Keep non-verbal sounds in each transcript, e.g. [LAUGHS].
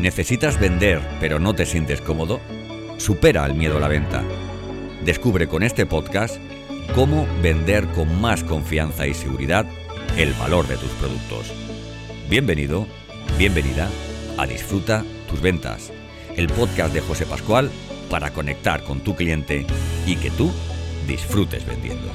¿Necesitas vender pero no te sientes cómodo? Supera el miedo a la venta. Descubre con este podcast cómo vender con más confianza y seguridad el valor de tus productos. Bienvenido, bienvenida a Disfruta tus ventas, el podcast de José Pascual para conectar con tu cliente y que tú disfrutes vendiendo.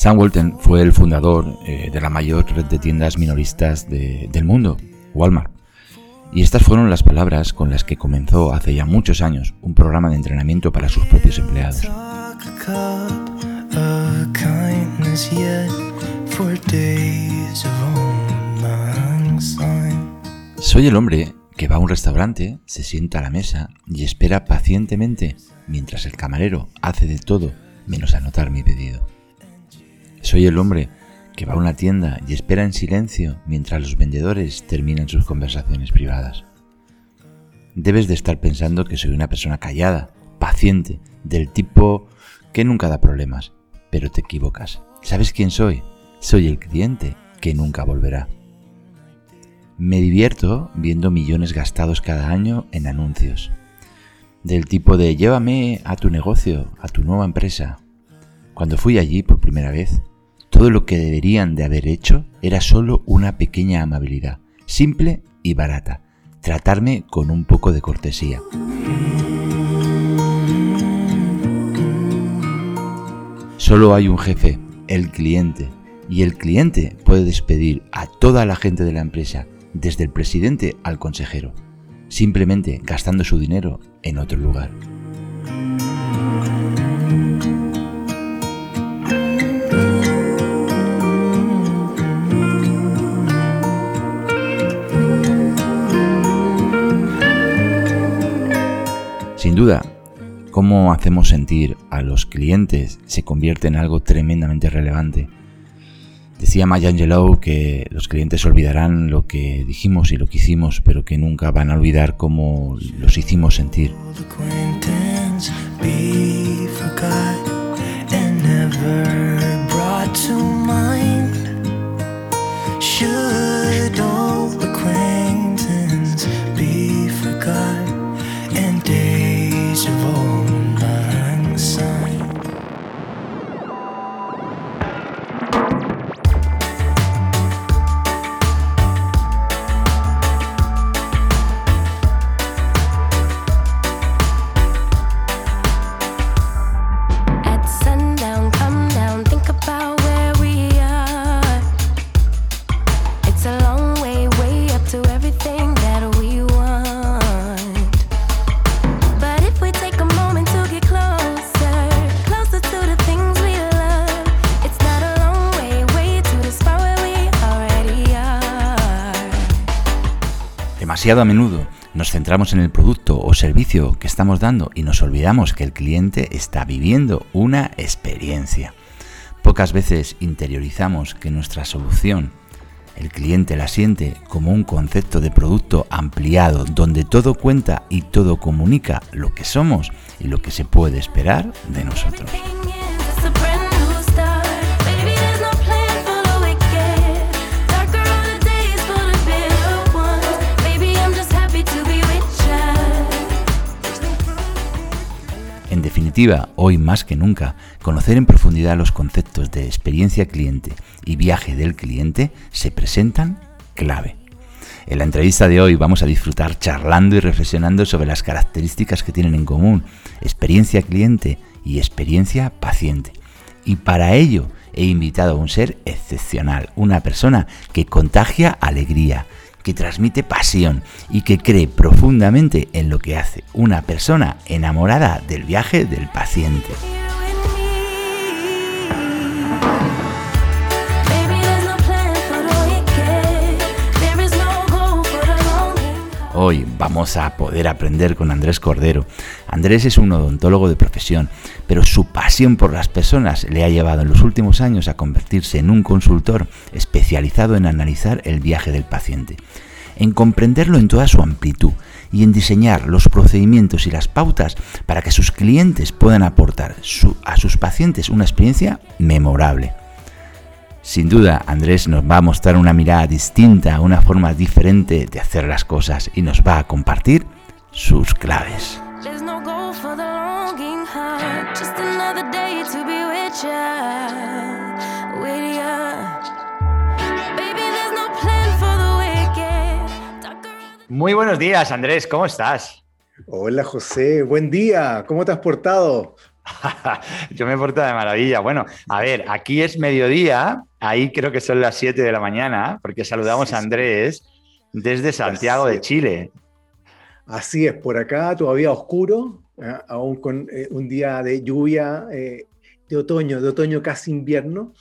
Sam Walton fue el fundador eh, de la mayor red de tiendas minoristas de, del mundo, Walmart. Y estas fueron las palabras con las que comenzó hace ya muchos años un programa de entrenamiento para sus propios empleados. Soy el hombre que va a un restaurante, se sienta a la mesa y espera pacientemente mientras el camarero hace de todo menos anotar mi pedido. Soy el hombre que va a una tienda y espera en silencio mientras los vendedores terminan sus conversaciones privadas. Debes de estar pensando que soy una persona callada, paciente, del tipo que nunca da problemas, pero te equivocas. ¿Sabes quién soy? Soy el cliente que nunca volverá. Me divierto viendo millones gastados cada año en anuncios. Del tipo de llévame a tu negocio, a tu nueva empresa. Cuando fui allí por primera vez, todo lo que deberían de haber hecho era solo una pequeña amabilidad, simple y barata, tratarme con un poco de cortesía. Solo hay un jefe, el cliente, y el cliente puede despedir a toda la gente de la empresa, desde el presidente al consejero, simplemente gastando su dinero en otro lugar. Sin duda, cómo hacemos sentir a los clientes se convierte en algo tremendamente relevante. Decía Maya Angelou que los clientes olvidarán lo que dijimos y lo que hicimos, pero que nunca van a olvidar cómo los hicimos sentir. A menudo nos centramos en el producto o servicio que estamos dando y nos olvidamos que el cliente está viviendo una experiencia. Pocas veces interiorizamos que nuestra solución, el cliente la siente como un concepto de producto ampliado donde todo cuenta y todo comunica lo que somos y lo que se puede esperar de nosotros. En definitiva, hoy más que nunca, conocer en profundidad los conceptos de experiencia cliente y viaje del cliente se presentan clave. En la entrevista de hoy vamos a disfrutar charlando y reflexionando sobre las características que tienen en común experiencia cliente y experiencia paciente. Y para ello he invitado a un ser excepcional, una persona que contagia alegría, que transmite pasión y que cree profundamente en lo que hace una persona enamorada del viaje del paciente. Hoy vamos a poder aprender con Andrés Cordero. Andrés es un odontólogo de profesión, pero su pasión por las personas le ha llevado en los últimos años a convertirse en un consultor especializado en analizar el viaje del paciente, en comprenderlo en toda su amplitud y en diseñar los procedimientos y las pautas para que sus clientes puedan aportar a sus pacientes una experiencia memorable. Sin duda, Andrés nos va a mostrar una mirada distinta, una forma diferente de hacer las cosas y nos va a compartir sus claves. Muy buenos días, Andrés, ¿cómo estás? Hola, José, buen día, ¿cómo te has portado? [LAUGHS] Yo me he portado de maravilla. Bueno, a ver, aquí es mediodía, ahí creo que son las 7 de la mañana, porque saludamos a Andrés desde Santiago de Chile. Así es, por acá todavía oscuro, ¿eh? aún con eh, un día de lluvia eh, de otoño, de otoño casi invierno.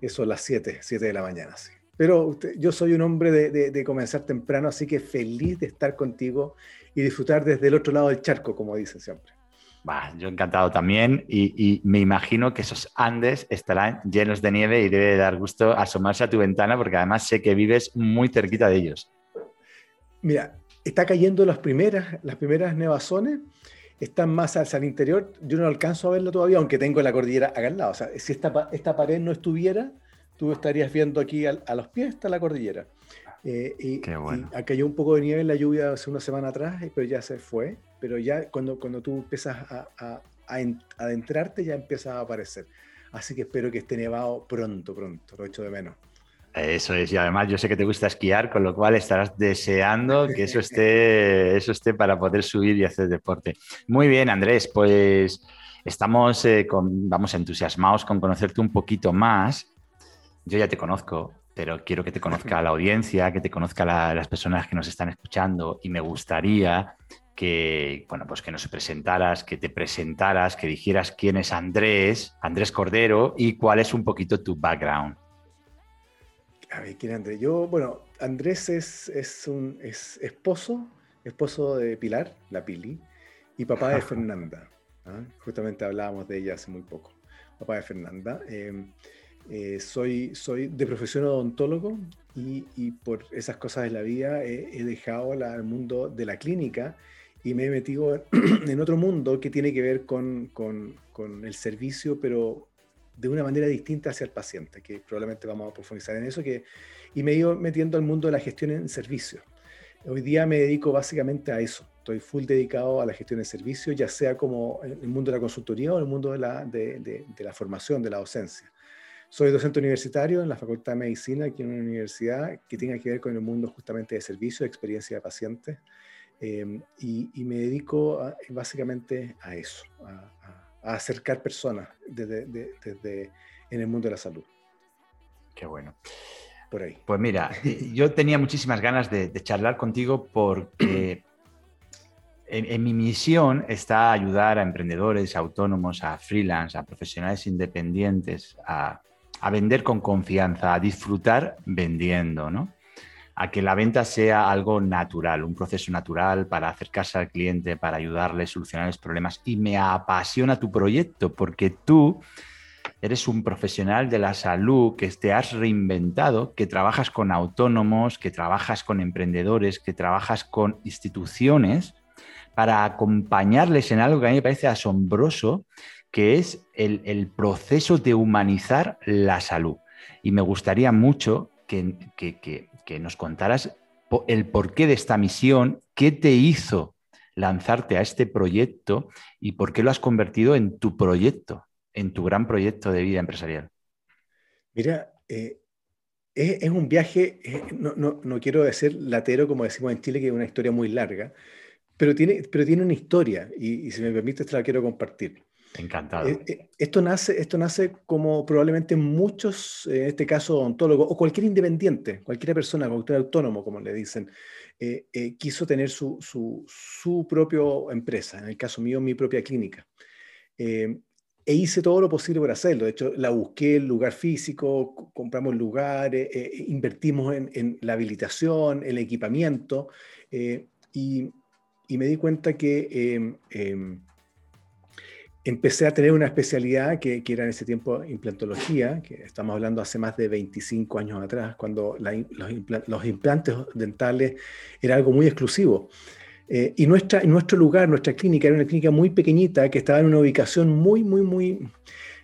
Eso las 7, 7 de la mañana, sí. Pero yo soy un hombre de, de comenzar temprano, así que feliz de estar contigo y disfrutar desde el otro lado del charco, como dicen siempre yo encantado también y, me imagino que esos Andes estarán llenos de nieve y debe dar gusto asomarse a tu ventana porque además sé que vives muy cerquita de ellos. Mira, está cayendo las primeras, las primeras nevazones, están más hacia el interior, yo no alcanzo a verlo todavía, aunque tengo la cordillera acá al lado. O sea, si esta, esta pared no estuviera, tú estarías viendo aquí a, a los pies está la cordillera. Eh, y, Qué bueno. cayó un poco de nieve en la lluvia hace una semana atrás, pero ya se fue. Pero ya cuando, cuando tú empiezas a, a, a adentrarte, ya empieza a aparecer. Así que espero que esté nevado pronto, pronto. Lo echo de menos. Eso es, y además yo sé que te gusta esquiar, con lo cual estarás deseando [LAUGHS] que eso esté, eso esté para poder subir y hacer deporte. Muy bien, Andrés, pues estamos eh, con, vamos entusiasmados con conocerte un poquito más. Yo ya te conozco, pero quiero que te conozca la audiencia, que te conozca las personas que nos están escuchando y me gustaría que, bueno, pues que nos presentaras, que te presentaras, que dijeras quién es Andrés, Andrés Cordero y cuál es un poquito tu background. A ver, ¿quién es Andrés? Yo, bueno, Andrés es, es un es esposo, esposo de Pilar, la Pili, y papá de [LAUGHS] Fernanda. ¿ah? Justamente hablábamos de ella hace muy poco. Papá de Fernanda. Eh, eh, soy, soy de profesión odontólogo y, y, por esas cosas de la vida he, dejado el mundo de la clínica y me he metido [CLEARS THROAT] en otro mundo que tiene que ver con, con, con, el servicio, pero de una manera distinta hacia el paciente, que probablemente vamos a profundizar en eso, que, y me he ido metiendo al mundo de la gestión en servicio. Hoy día me dedico básicamente a eso. Estoy full dedicado a la gestión de servicio, ya sea como en el mundo de la consultoría o en el mundo de la, de, de, de la formación, de la docencia. Soy docente universitario en la Facultad de Medicina, aquí en una universidad que tiene que ver con el mundo justamente de servicio, de experiencia de pacientes, em, y, me dedico básicamente a eso, a, acercar personas desde, en el mundo de la salud. Qué bueno. Por ahí. Pues mira, yo tenía muchísimas ganas de, charlar contigo porque [CLEARS THROAT] en, mi misión está ayudar a emprendedores, a autónomos, a freelance, a profesionales independientes, a a vender con confianza, a disfrutar vendiendo, ¿no? A que la venta sea algo natural, un proceso natural para acercarse al cliente, para ayudarle a solucionar los problemas. Y me apasiona tu proyecto porque tú eres un profesional de la salud que te has reinventado, que trabajas con autónomos, que trabajas con emprendedores, que trabajas con instituciones para acompañarles en algo que a mí me parece asombroso que es el, proceso de humanizar la salud. Y me gustaría mucho que, nos contaras el porqué de esta misión, qué te hizo lanzarte a este proyecto y por qué lo has convertido en tu proyecto, en tu gran proyecto de vida empresarial. Mira, eh, es, un viaje, eh, no, quiero decir latero como decimos en Chile, que es una historia muy larga, pero tiene, pero tiene una historia y, y si me permites te la quiero compartir. Encantado. Eh, eh, esto, nace, esto nace como probablemente muchos, en este caso odontólogos, o cualquier independiente, cualquier persona, cualquier autónomo, como le dicen, eh, quiso tener su, su, su propia empresa, en el caso mío, mi propia clínica. e hice todo lo posible por hacerlo. De hecho, la busqué el lugar físico, compramos lugares, invertimos en, en, la habilitación, el equipamiento, y, me di cuenta que em, empecé a tener una especialidad que, era en ese tiempo implantología, que estamos hablando hace más de 25 años atrás, cuando los, implantes dentales era algo muy exclusivo. Eh, y nuestra, nuestro lugar, nuestra clínica, era una clínica muy pequeñita que estaba en una ubicación muy, muy, muy,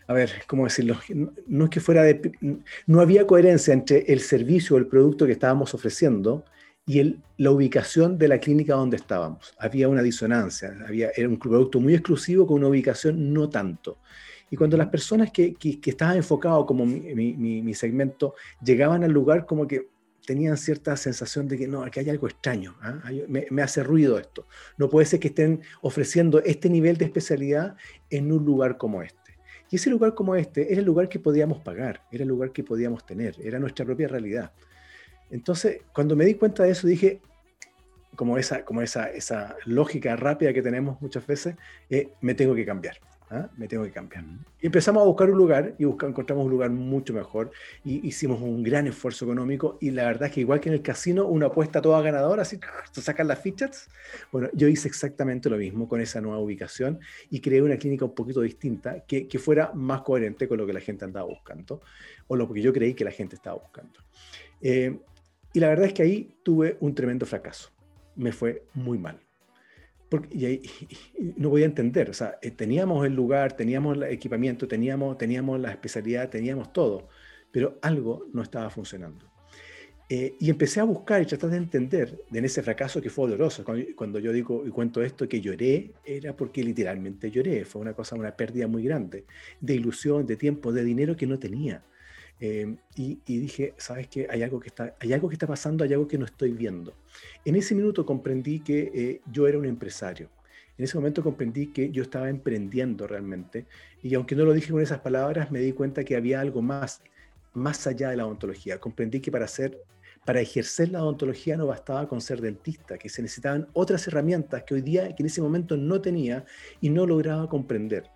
a ver, ¿cómo decirlo? No es que fuera de... No había coherencia entre el servicio o el producto que estábamos ofreciendo y la ubicación de la clínica donde estábamos. Había una disonancia, había, era un producto muy exclusivo con una ubicación no tanto. Y cuando las personas que, que, estaban enfocados como mi, mi, segmento llegaban al lugar como que tenían cierta sensación de que no, aquí hay algo extraño, ¿ah? me, me, hace ruido esto. No puede ser que estén ofreciendo este nivel de especialidad en un lugar como este. Y ese lugar como este era el lugar que podíamos pagar, era el lugar que podíamos tener, era nuestra propia realidad. Entonces, cuando me di cuenta de eso, dije, como esa, como esa, esa lógica rápida que tenemos muchas veces, eh, me tengo que cambiar. ¿ah? Me tengo que cambiar. Y empezamos a buscar un lugar y buscamos, encontramos un lugar mucho mejor. Y hicimos un gran esfuerzo económico. Y la verdad es que, igual que en el casino, una apuesta toda ganadora, así te sacan las fichas. Bueno, yo hice exactamente lo mismo con esa nueva ubicación y creé una clínica un poquito distinta que, que fuera más coherente con lo que la gente andaba buscando o lo que yo creí que la gente estaba buscando. Eh, y la verdad es que ahí tuve un tremendo fracaso. Me fue muy mal. Porque, y, ahí, no voy a entender, o sea, eh, teníamos el lugar, teníamos el equipamiento, teníamos, teníamos la especialidad, teníamos todo, pero algo no estaba funcionando. Eh, y empecé a buscar y tratar de entender en ese fracaso que fue doloroso. Cuando, cuando, yo digo y cuento esto que lloré, era porque literalmente lloré. Fue una cosa, una pérdida muy grande de ilusión, de tiempo, de dinero que no tenía. Em, y, dije, ¿sabes qué? Hay algo, que está, hay algo que está pasando, hay algo que no estoy viendo. En ese minuto comprendí que eh, yo era un empresario. En ese momento comprendí que yo estaba emprendiendo realmente. Y aunque no lo dije con esas palabras, me di cuenta que había algo más, más allá de la odontología. Comprendí que para hacer para ejercer la odontología no bastaba con ser dentista, que se necesitaban otras herramientas que hoy día, que en ese momento no tenía y no lograba comprender.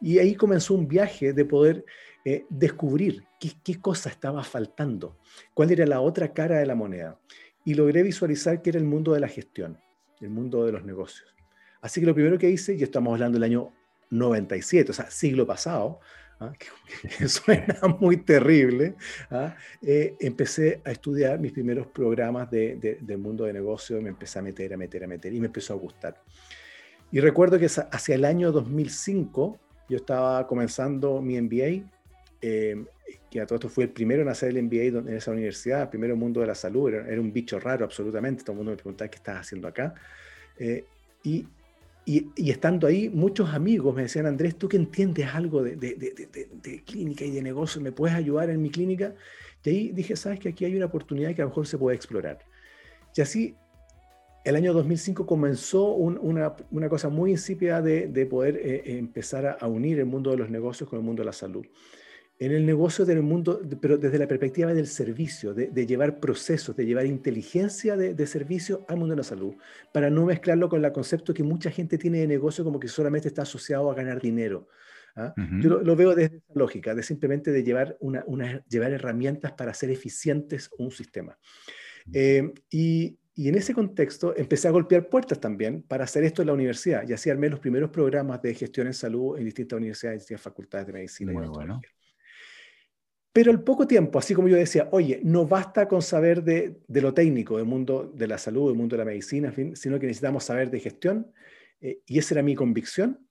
Y ahí comenzó un viaje de poder eh, descubrir qué, qué cosa estaba faltando, cuál era la otra cara de la moneda. Y logré visualizar que era el mundo de la gestión, el mundo de los negocios. Así que lo primero que hice, y estamos hablando del año 97, o sea, siglo pasado, ¿ah? [LAUGHS] que, suena muy terrible, ¿ah? eh, empecé a estudiar mis primeros programas de, del mundo de negocios, me empecé a meter, a meter, a meter, y me empezó a gustar. Y recuerdo que hacia el año 2005 yo estaba comenzando mi MBA eh, que a todo esto fue el primero en hacer el MBA en esa universidad, el primero mundo de la salud, era, un bicho raro absolutamente, todo el mundo me preguntaba qué estás haciendo acá. Eh, y, y, estando ahí, muchos amigos me decían, Andrés, tú que entiendes algo de, de, de, de, clínica y de negocio, ¿me puedes ayudar en mi clínica? Y ahí dije, sabes que aquí hay una oportunidad que a lo mejor se puede explorar. Y así, el año 2005 comenzó una, una, cosa muy insípida de, poder eh, empezar a, a unir el mundo de los negocios con el mundo de la salud en el negocio del mundo, pero desde la perspectiva del servicio, de, llevar procesos, de llevar inteligencia de, servicio al mundo de la salud, para no mezclarlo con el concepto que mucha gente tiene de negocio como que solamente está asociado a ganar dinero. ¿ah? Yo lo, veo desde esa lógica, de simplemente de llevar, una, llevar herramientas para hacer eficientes un sistema. Eh, y, y, en ese contexto empecé a golpear puertas también para hacer esto en la universidad y así armé los primeros programas de gestión en salud en distintas universidades, distintas facultades de medicina. Muy y bueno. Pero al poco tiempo, así como yo decía, oye, no basta con saber de, lo técnico, del mundo de la salud, del mundo de la medicina, sino que necesitamos saber de gestión, eh, y esa era mi convicción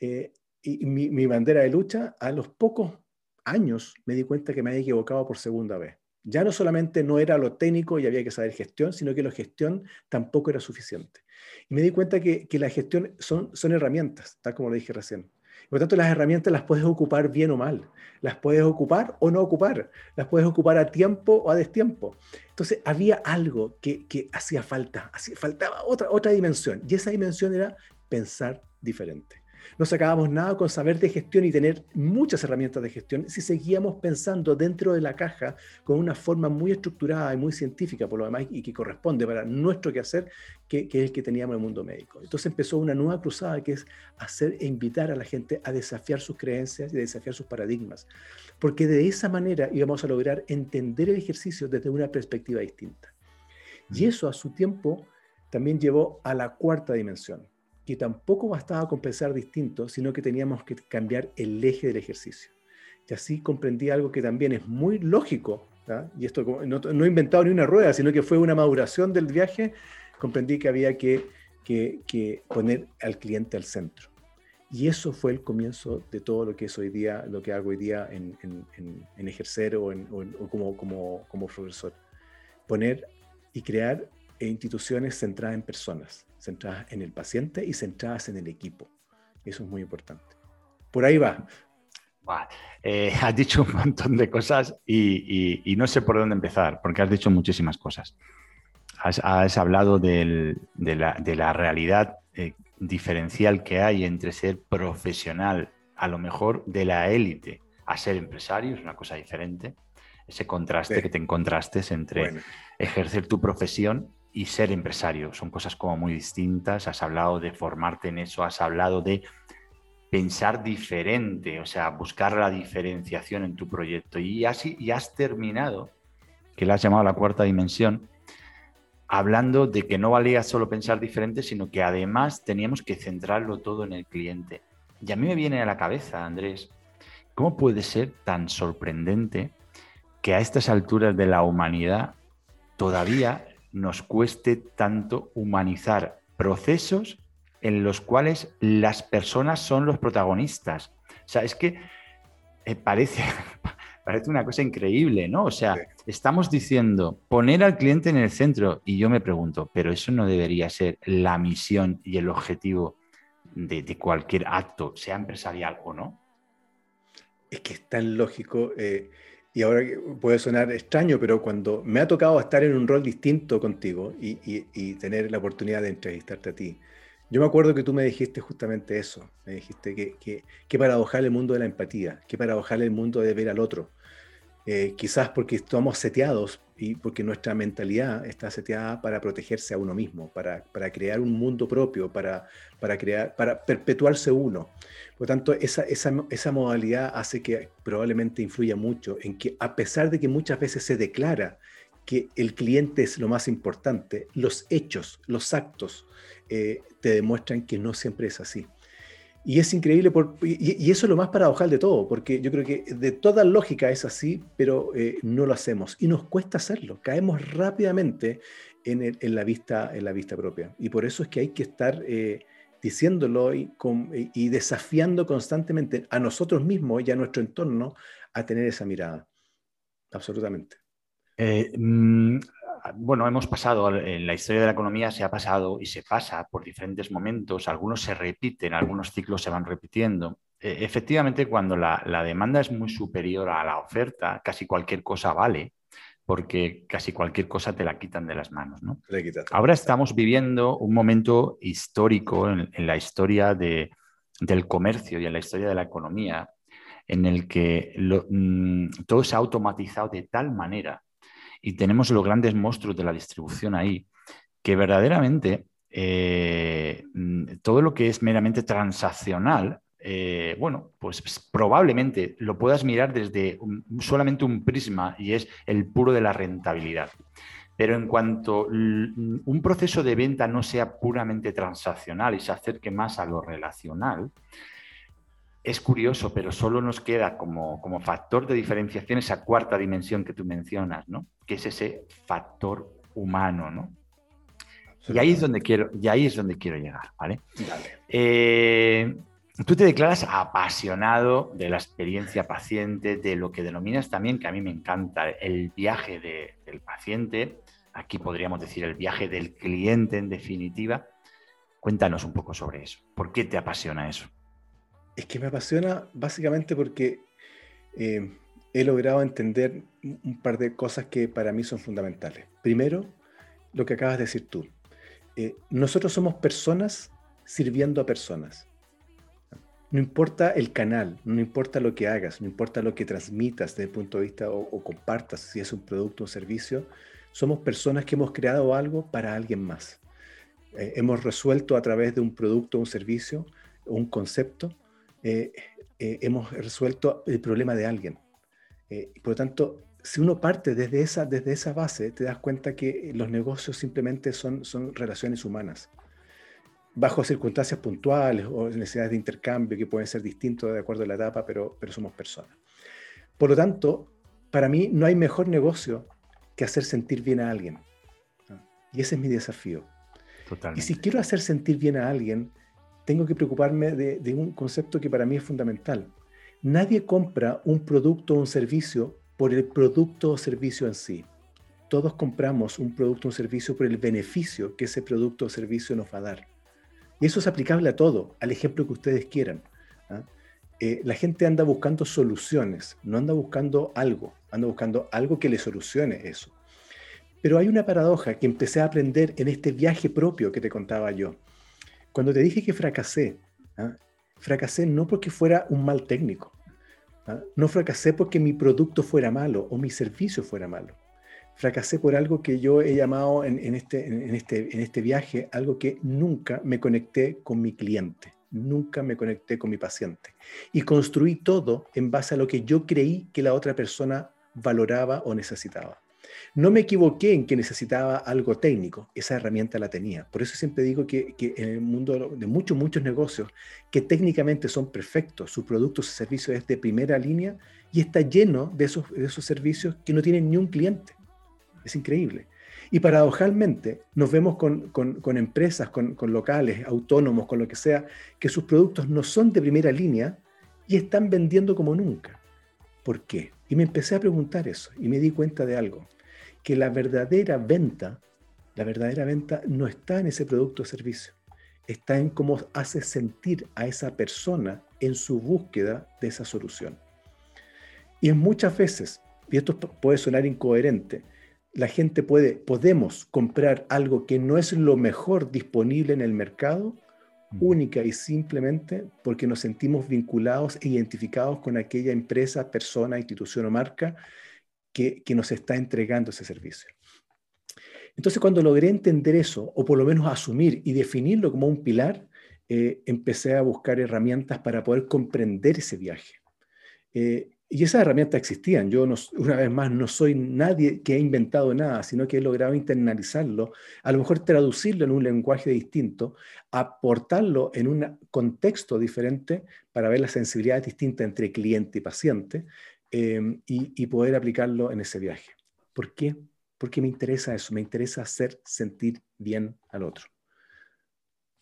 eh, y mi, bandera de lucha. A los pocos años me di cuenta que me había equivocado por segunda vez. Ya no solamente no era lo técnico y había que saber gestión, sino que la gestión tampoco era suficiente. Y me di cuenta que, que la gestión son, son herramientas, tal como lo dije recién. Por tanto, las herramientas las puedes ocupar bien o mal. Las puedes ocupar o no ocupar. Las puedes ocupar a tiempo o a destiempo. Entonces, había algo que, que hacía falta. Hacía, faltaba otra, otra dimensión. Y esa dimensión era pensar diferente. No sacábamos nada con saber de gestión y tener muchas herramientas de gestión si seguíamos pensando dentro de la caja con una forma muy estructurada y muy científica, por lo demás, y que corresponde para nuestro quehacer, que, que es el que teníamos en el mundo médico. Entonces empezó una nueva cruzada que es hacer e invitar a la gente a desafiar sus creencias y desafiar sus paradigmas, porque de esa manera íbamos a lograr entender el ejercicio desde una perspectiva distinta. Y eso a su tiempo también llevó a la cuarta dimensión, que tampoco bastaba con pensar distinto, sino que teníamos que cambiar el eje del ejercicio. Y así comprendí algo que también es muy lógico, y esto no, no, he inventado ni una rueda, sino que fue una maduración del viaje, comprendí que había que, poner al cliente al centro. Y eso fue el comienzo de todo lo que es hoy día, lo que hago hoy día en, ejercer o, como profesor. Poner y crear instituciones centradas en personas, centradas en el paciente y centradas en el equipo. Eso es muy importante. Por ahí va. Eh, has dicho un montón de cosas y, no sé por dónde empezar, porque has dicho muchísimas cosas. Has, hablado de, la, realidad eh, diferencial que hay entre ser profesional, a lo mejor de la élite, a ser empresario, es una cosa diferente. Ese contraste que te encontraste entre ejercer tu profesión y ser empresario. Son cosas como muy distintas. Has hablado de formarte en eso, has hablado de pensar diferente, o sea, buscar la diferenciación en tu proyecto. Y así y has terminado, que le has llamado la cuarta dimensión, hablando de que no valía solo pensar diferente, sino que además teníamos que centrarlo todo en el cliente. Y a mí me viene a la cabeza, Andrés, ¿cómo puede ser tan sorprendente que a estas alturas de la humanidad todavía nos cueste tanto humanizar procesos en los cuales las personas son los protagonistas. O sea, es que eh, parece, [LAUGHS] parece una cosa increíble, ¿no? O sea, estamos diciendo poner al cliente en el centro y yo me pregunto, pero eso no debería ser la misión y el objetivo de, cualquier acto, sea empresarial o no. Es que es tan lógico. Eh, y ahora puede sonar extraño, pero cuando me ha tocado estar en un rol distinto contigo y, tener la oportunidad de entrevistarte a ti, yo me acuerdo que tú me dijiste justamente eso, me dijiste que, que, que paradojal el mundo de la empatía, que paradojal el mundo de ver al otro. Eh, quizás porque estamos seteados y porque nuestra mentalidad está seteada para protegerse a uno mismo, para, para crear un mundo propio, para, para, crear, para perpetuarse uno. Por lo tanto, esa, esa, esa modalidad hace que probablemente influya mucho en que a pesar de que muchas veces se declara que el cliente es lo más importante, los hechos, los actos, eh, te demuestran que no siempre es así. Y es increíble, y, eso es lo más paradojal de todo, porque yo creo que de toda lógica es así, pero eh, no lo hacemos y nos cuesta hacerlo. Caemos rápidamente en, la, vista, en la vista propia. Y por eso es que hay que estar eh, diciéndolo y, y, desafiando constantemente a nosotros mismos y a nuestro entorno a tener esa mirada. Absolutamente. Eh, mm, bueno, hemos pasado, en la historia de la economía se ha pasado y se pasa por diferentes momentos, algunos se repiten, algunos ciclos se van repitiendo. E, efectivamente, cuando la, demanda es muy superior a la oferta, casi cualquier cosa vale, porque casi cualquier cosa te la quitan de las manos. ¿no? Ahora estamos viviendo un momento histórico en, la historia del comercio y en la historia de la economía, en el que mm, todo se ha automatizado de tal manera y tenemos los grandes monstruos de la distribución ahí, que verdaderamente eh, mm, todo lo que es meramente transaccional, eh, bueno, pues probablemente lo puedas mirar desde solamente un prisma y es el puro de la rentabilidad. Pero en cuanto un proceso de venta no sea puramente transaccional y se acerque más a lo relacional, es curioso, pero solo nos queda como, como, factor de diferenciación esa cuarta dimensión que tú mencionas, ¿no? Que es ese factor humano, ¿no? Y ahí es donde quiero, y ahí es donde quiero llegar, ¿vale? Eh, tú te declaras apasionado de la experiencia paciente, de lo que denominas también, que a mí me encanta, el viaje del paciente. Aquí podríamos decir el viaje del cliente, en definitiva. Cuéntanos un poco sobre eso. ¿Por qué te apasiona eso? Es que me apasiona básicamente porque eh, he logrado entender un par de cosas que para mí son fundamentales. Primero, lo que acabas de decir tú. Eh, nosotros somos personas sirviendo a personas. No importa el canal, no importa lo que hagas, no importa lo que transmitas desde el punto de vista o, compartas, si es un producto o servicio, somos personas que hemos creado algo para alguien más. Eh, hemos resuelto a través de un producto, un servicio, un concepto, eh, eh, hemos resuelto el problema de alguien. Eh, por lo tanto, si uno parte desde esa, desde esa base, te das cuenta que los negocios simplemente son, son relaciones humanas. Bajo circunstancias puntuales o necesidades de intercambio que pueden ser distintos de acuerdo a la etapa, pero, pero somos personas. Por lo tanto, para mí no hay mejor negocio que hacer sentir bien a alguien. Y ese es mi desafío. Y si quiero hacer sentir bien a alguien, tengo que preocuparme de, un concepto que para mí es fundamental. Nadie compra un producto o un servicio por el producto o servicio en sí. Todos compramos un producto o un servicio por el beneficio que ese producto o servicio nos va a dar. Y eso es aplicable a todo, al ejemplo que ustedes quieran. ¿ah? Eh, la gente anda buscando soluciones, no anda buscando algo, anda buscando algo que le solucione eso. Pero hay una paradoja que empecé a aprender en este viaje propio que te contaba yo. Cuando te dije que fracasé, ¿ah? fracasé no porque fuera un mal técnico, ¿ah? no fracasé porque mi producto fuera malo o mi servicio fuera malo. Fracasé por algo que yo he llamado en, este, en, este, en este viaje, algo que nunca me conecté con mi cliente, nunca me conecté con mi paciente. Y construí todo en base a lo que yo creí que la otra persona valoraba o necesitaba. No me equivoqué en que necesitaba algo técnico, esa herramienta la tenía. Por eso siempre digo que, en el mundo de muchos, muchos negocios que técnicamente son perfectos, su producto, su servicio es de primera línea y está lleno de esos, de esos servicios que no tienen ni un cliente. Es increíble. Y paradojalmente nos vemos con, con, empresas, con, con, locales, autónomos, con lo que sea, que sus productos no son de primera línea y están vendiendo como nunca. ¿Por qué? Y me empecé a preguntar eso y me di cuenta de algo que la verdadera venta, la verdadera venta no está en ese producto o servicio, está en cómo hace sentir a esa persona en su búsqueda de esa solución. Y en muchas veces, y esto puede sonar incoherente, la gente puede, podemos comprar algo que no es lo mejor disponible en el mercado, única y simplemente porque nos sentimos vinculados e identificados con aquella empresa, persona, institución o marca que, nos está entregando ese servicio. Entonces, cuando logré entender eso, o por lo menos asumir y definirlo como un pilar, eh, empecé a buscar herramientas para poder comprender ese viaje. Eh, y esas herramientas existían. Yo, una vez más, no soy nadie que ha inventado nada, sino que he logrado internalizarlo, a lo mejor traducirlo en un lenguaje distinto, aportarlo en un contexto diferente para ver la sensibilidad distinta entre cliente y paciente, Em, y, poder aplicarlo en ese viaje. ¿Por qué? Porque me interesa eso, me interesa hacer sentir bien al otro.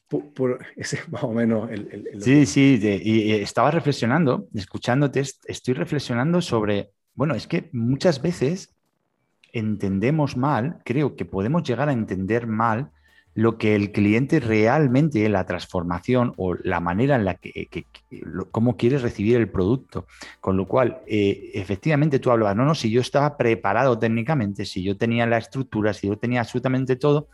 Por, [LAUGHS] ese es más o menos el... sí, sí, y, estaba reflexionando, escuchándote, estoy reflexionando sobre, bueno, es que muchas veces entendemos mal, creo que podemos llegar a entender mal lo que el cliente realmente, la transformación o la manera en la que, cómo quiere recibir el producto. Con lo cual, eh, efectivamente tú hablabas, no, no, si yo estaba preparado técnicamente, si yo tenía la estructura, si yo tenía absolutamente todo,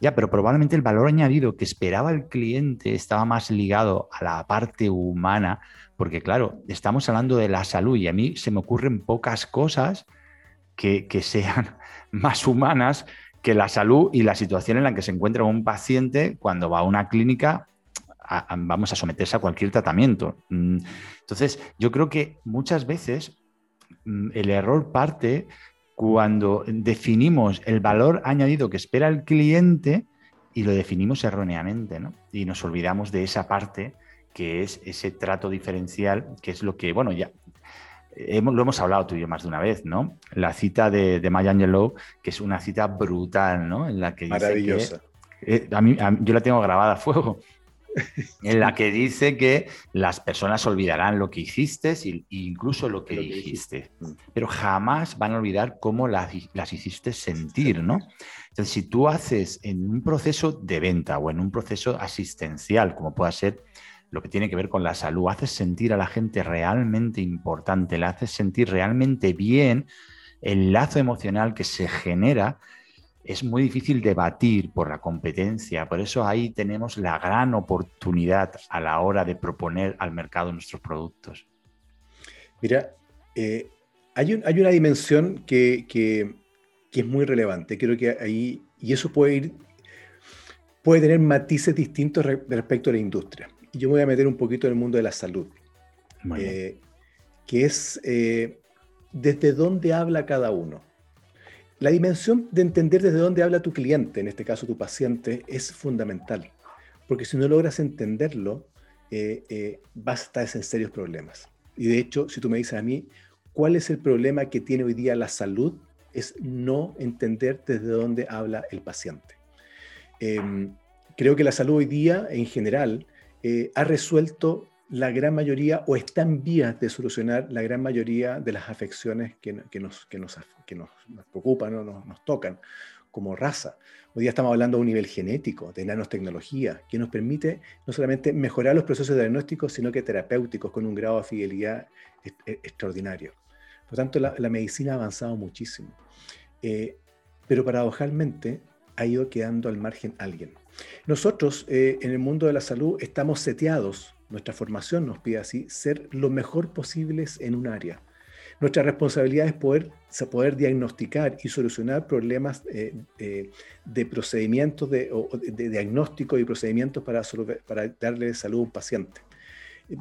ya, pero probablemente el valor añadido que esperaba el cliente estaba más ligado a la parte humana, porque claro, estamos hablando de la salud y a mí se me ocurren pocas cosas que, que sean [LAUGHS] más humanas que la salud y la situación en la que se encuentra un paciente cuando va a una clínica vamos a someterse a cualquier tratamiento. Mm, entonces, yo creo que muchas veces mm, el error parte cuando definimos el valor añadido que espera el cliente y lo definimos erróneamente. Y nos olvidamos de esa parte que es ese trato diferencial, que es lo que, bueno, ya lo hemos hablado tú y yo más de una vez, ¿no? La cita de, de Maya Angelou, que es una cita brutal, ¿no? En la que Maravillosa. Eh, a mí, yo la tengo grabada a fuego. en la que dice que las personas olvidarán lo que hiciste e incluso lo que dijiste, mm. pero jamás van a olvidar cómo las, las, hiciste sentir, ¿no? Entonces, si tú haces en un proceso de venta o en un proceso asistencial, como pueda ser lo que tiene que ver con la salud, haces sentir a la gente realmente importante, le haces sentir realmente bien, el lazo emocional que se genera es muy difícil debatir por la competencia. Por eso ahí tenemos la gran oportunidad a la hora de proponer al mercado nuestros productos. Mira, eh, hay, hay, una dimensión que, es muy relevante. Creo que ahí, y eso puede ir, puede tener matices distintos respecto a la industria y yo me voy a meter un poquito en el mundo de la salud, eh, que es, eh, desde dónde habla cada uno. La dimensión de entender desde dónde habla tu cliente, en este caso tu paciente, es fundamental, porque si no logras entenderlo, eh, eh, vas a estar en serios problemas. Y de hecho, si tú me dices a mí, ¿cuál es el problema que tiene hoy día la salud? Es no entender desde dónde habla el paciente. Em, creo que la salud hoy día, en general, eh, ha resuelto la gran mayoría o está en vías de solucionar la gran mayoría de las afecciones que, nos, que nos, que nos, preocupan o nos, tocan como raza. Hoy día estamos hablando de un nivel genético, de nanotecnología, que nos permite no solamente mejorar los procesos diagnósticos, sino que terapéuticos con un grado de fidelidad extraordinario. Por tanto, la, medicina ha avanzado muchísimo. Eh, pero paradojalmente ha ido quedando al margen alguien. Nosotros eh, en el mundo de la salud estamos seteados nuestra formación nos pide así, ser lo mejor posibles en un área. Nuestra responsabilidad es poder, poder diagnosticar y solucionar problemas eh, eh, de procedimientos, de, de, diagnóstico y procedimientos para, para darle salud a un paciente,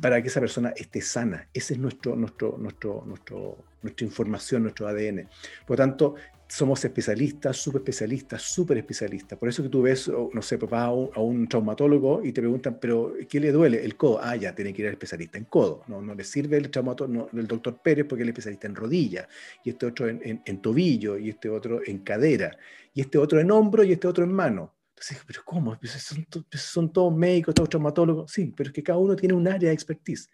para que esa persona esté sana. Esa es nuestro, nuestro, nuestro, nuestro, nuestra información, nuestro ADN. Por lo tanto, somos especialistas, súper especialistas, súper especialistas. Por eso que tú ves, no sé, papá, a un, traumatólogo y te preguntan, pero ¿qué le duele? El codo. Ah, ya, tiene que ir al especialista en codo. No, no le sirve el traumatólogo, el doctor Pérez porque él es especialista en rodilla, y este otro en, tobillo, y este otro en cadera, y este otro en hombro, y este otro en mano. Entonces, ¿pero cómo? Pues son, pues son todos médicos, todos traumatólogos. Sí, pero es que cada uno tiene un área de expertise.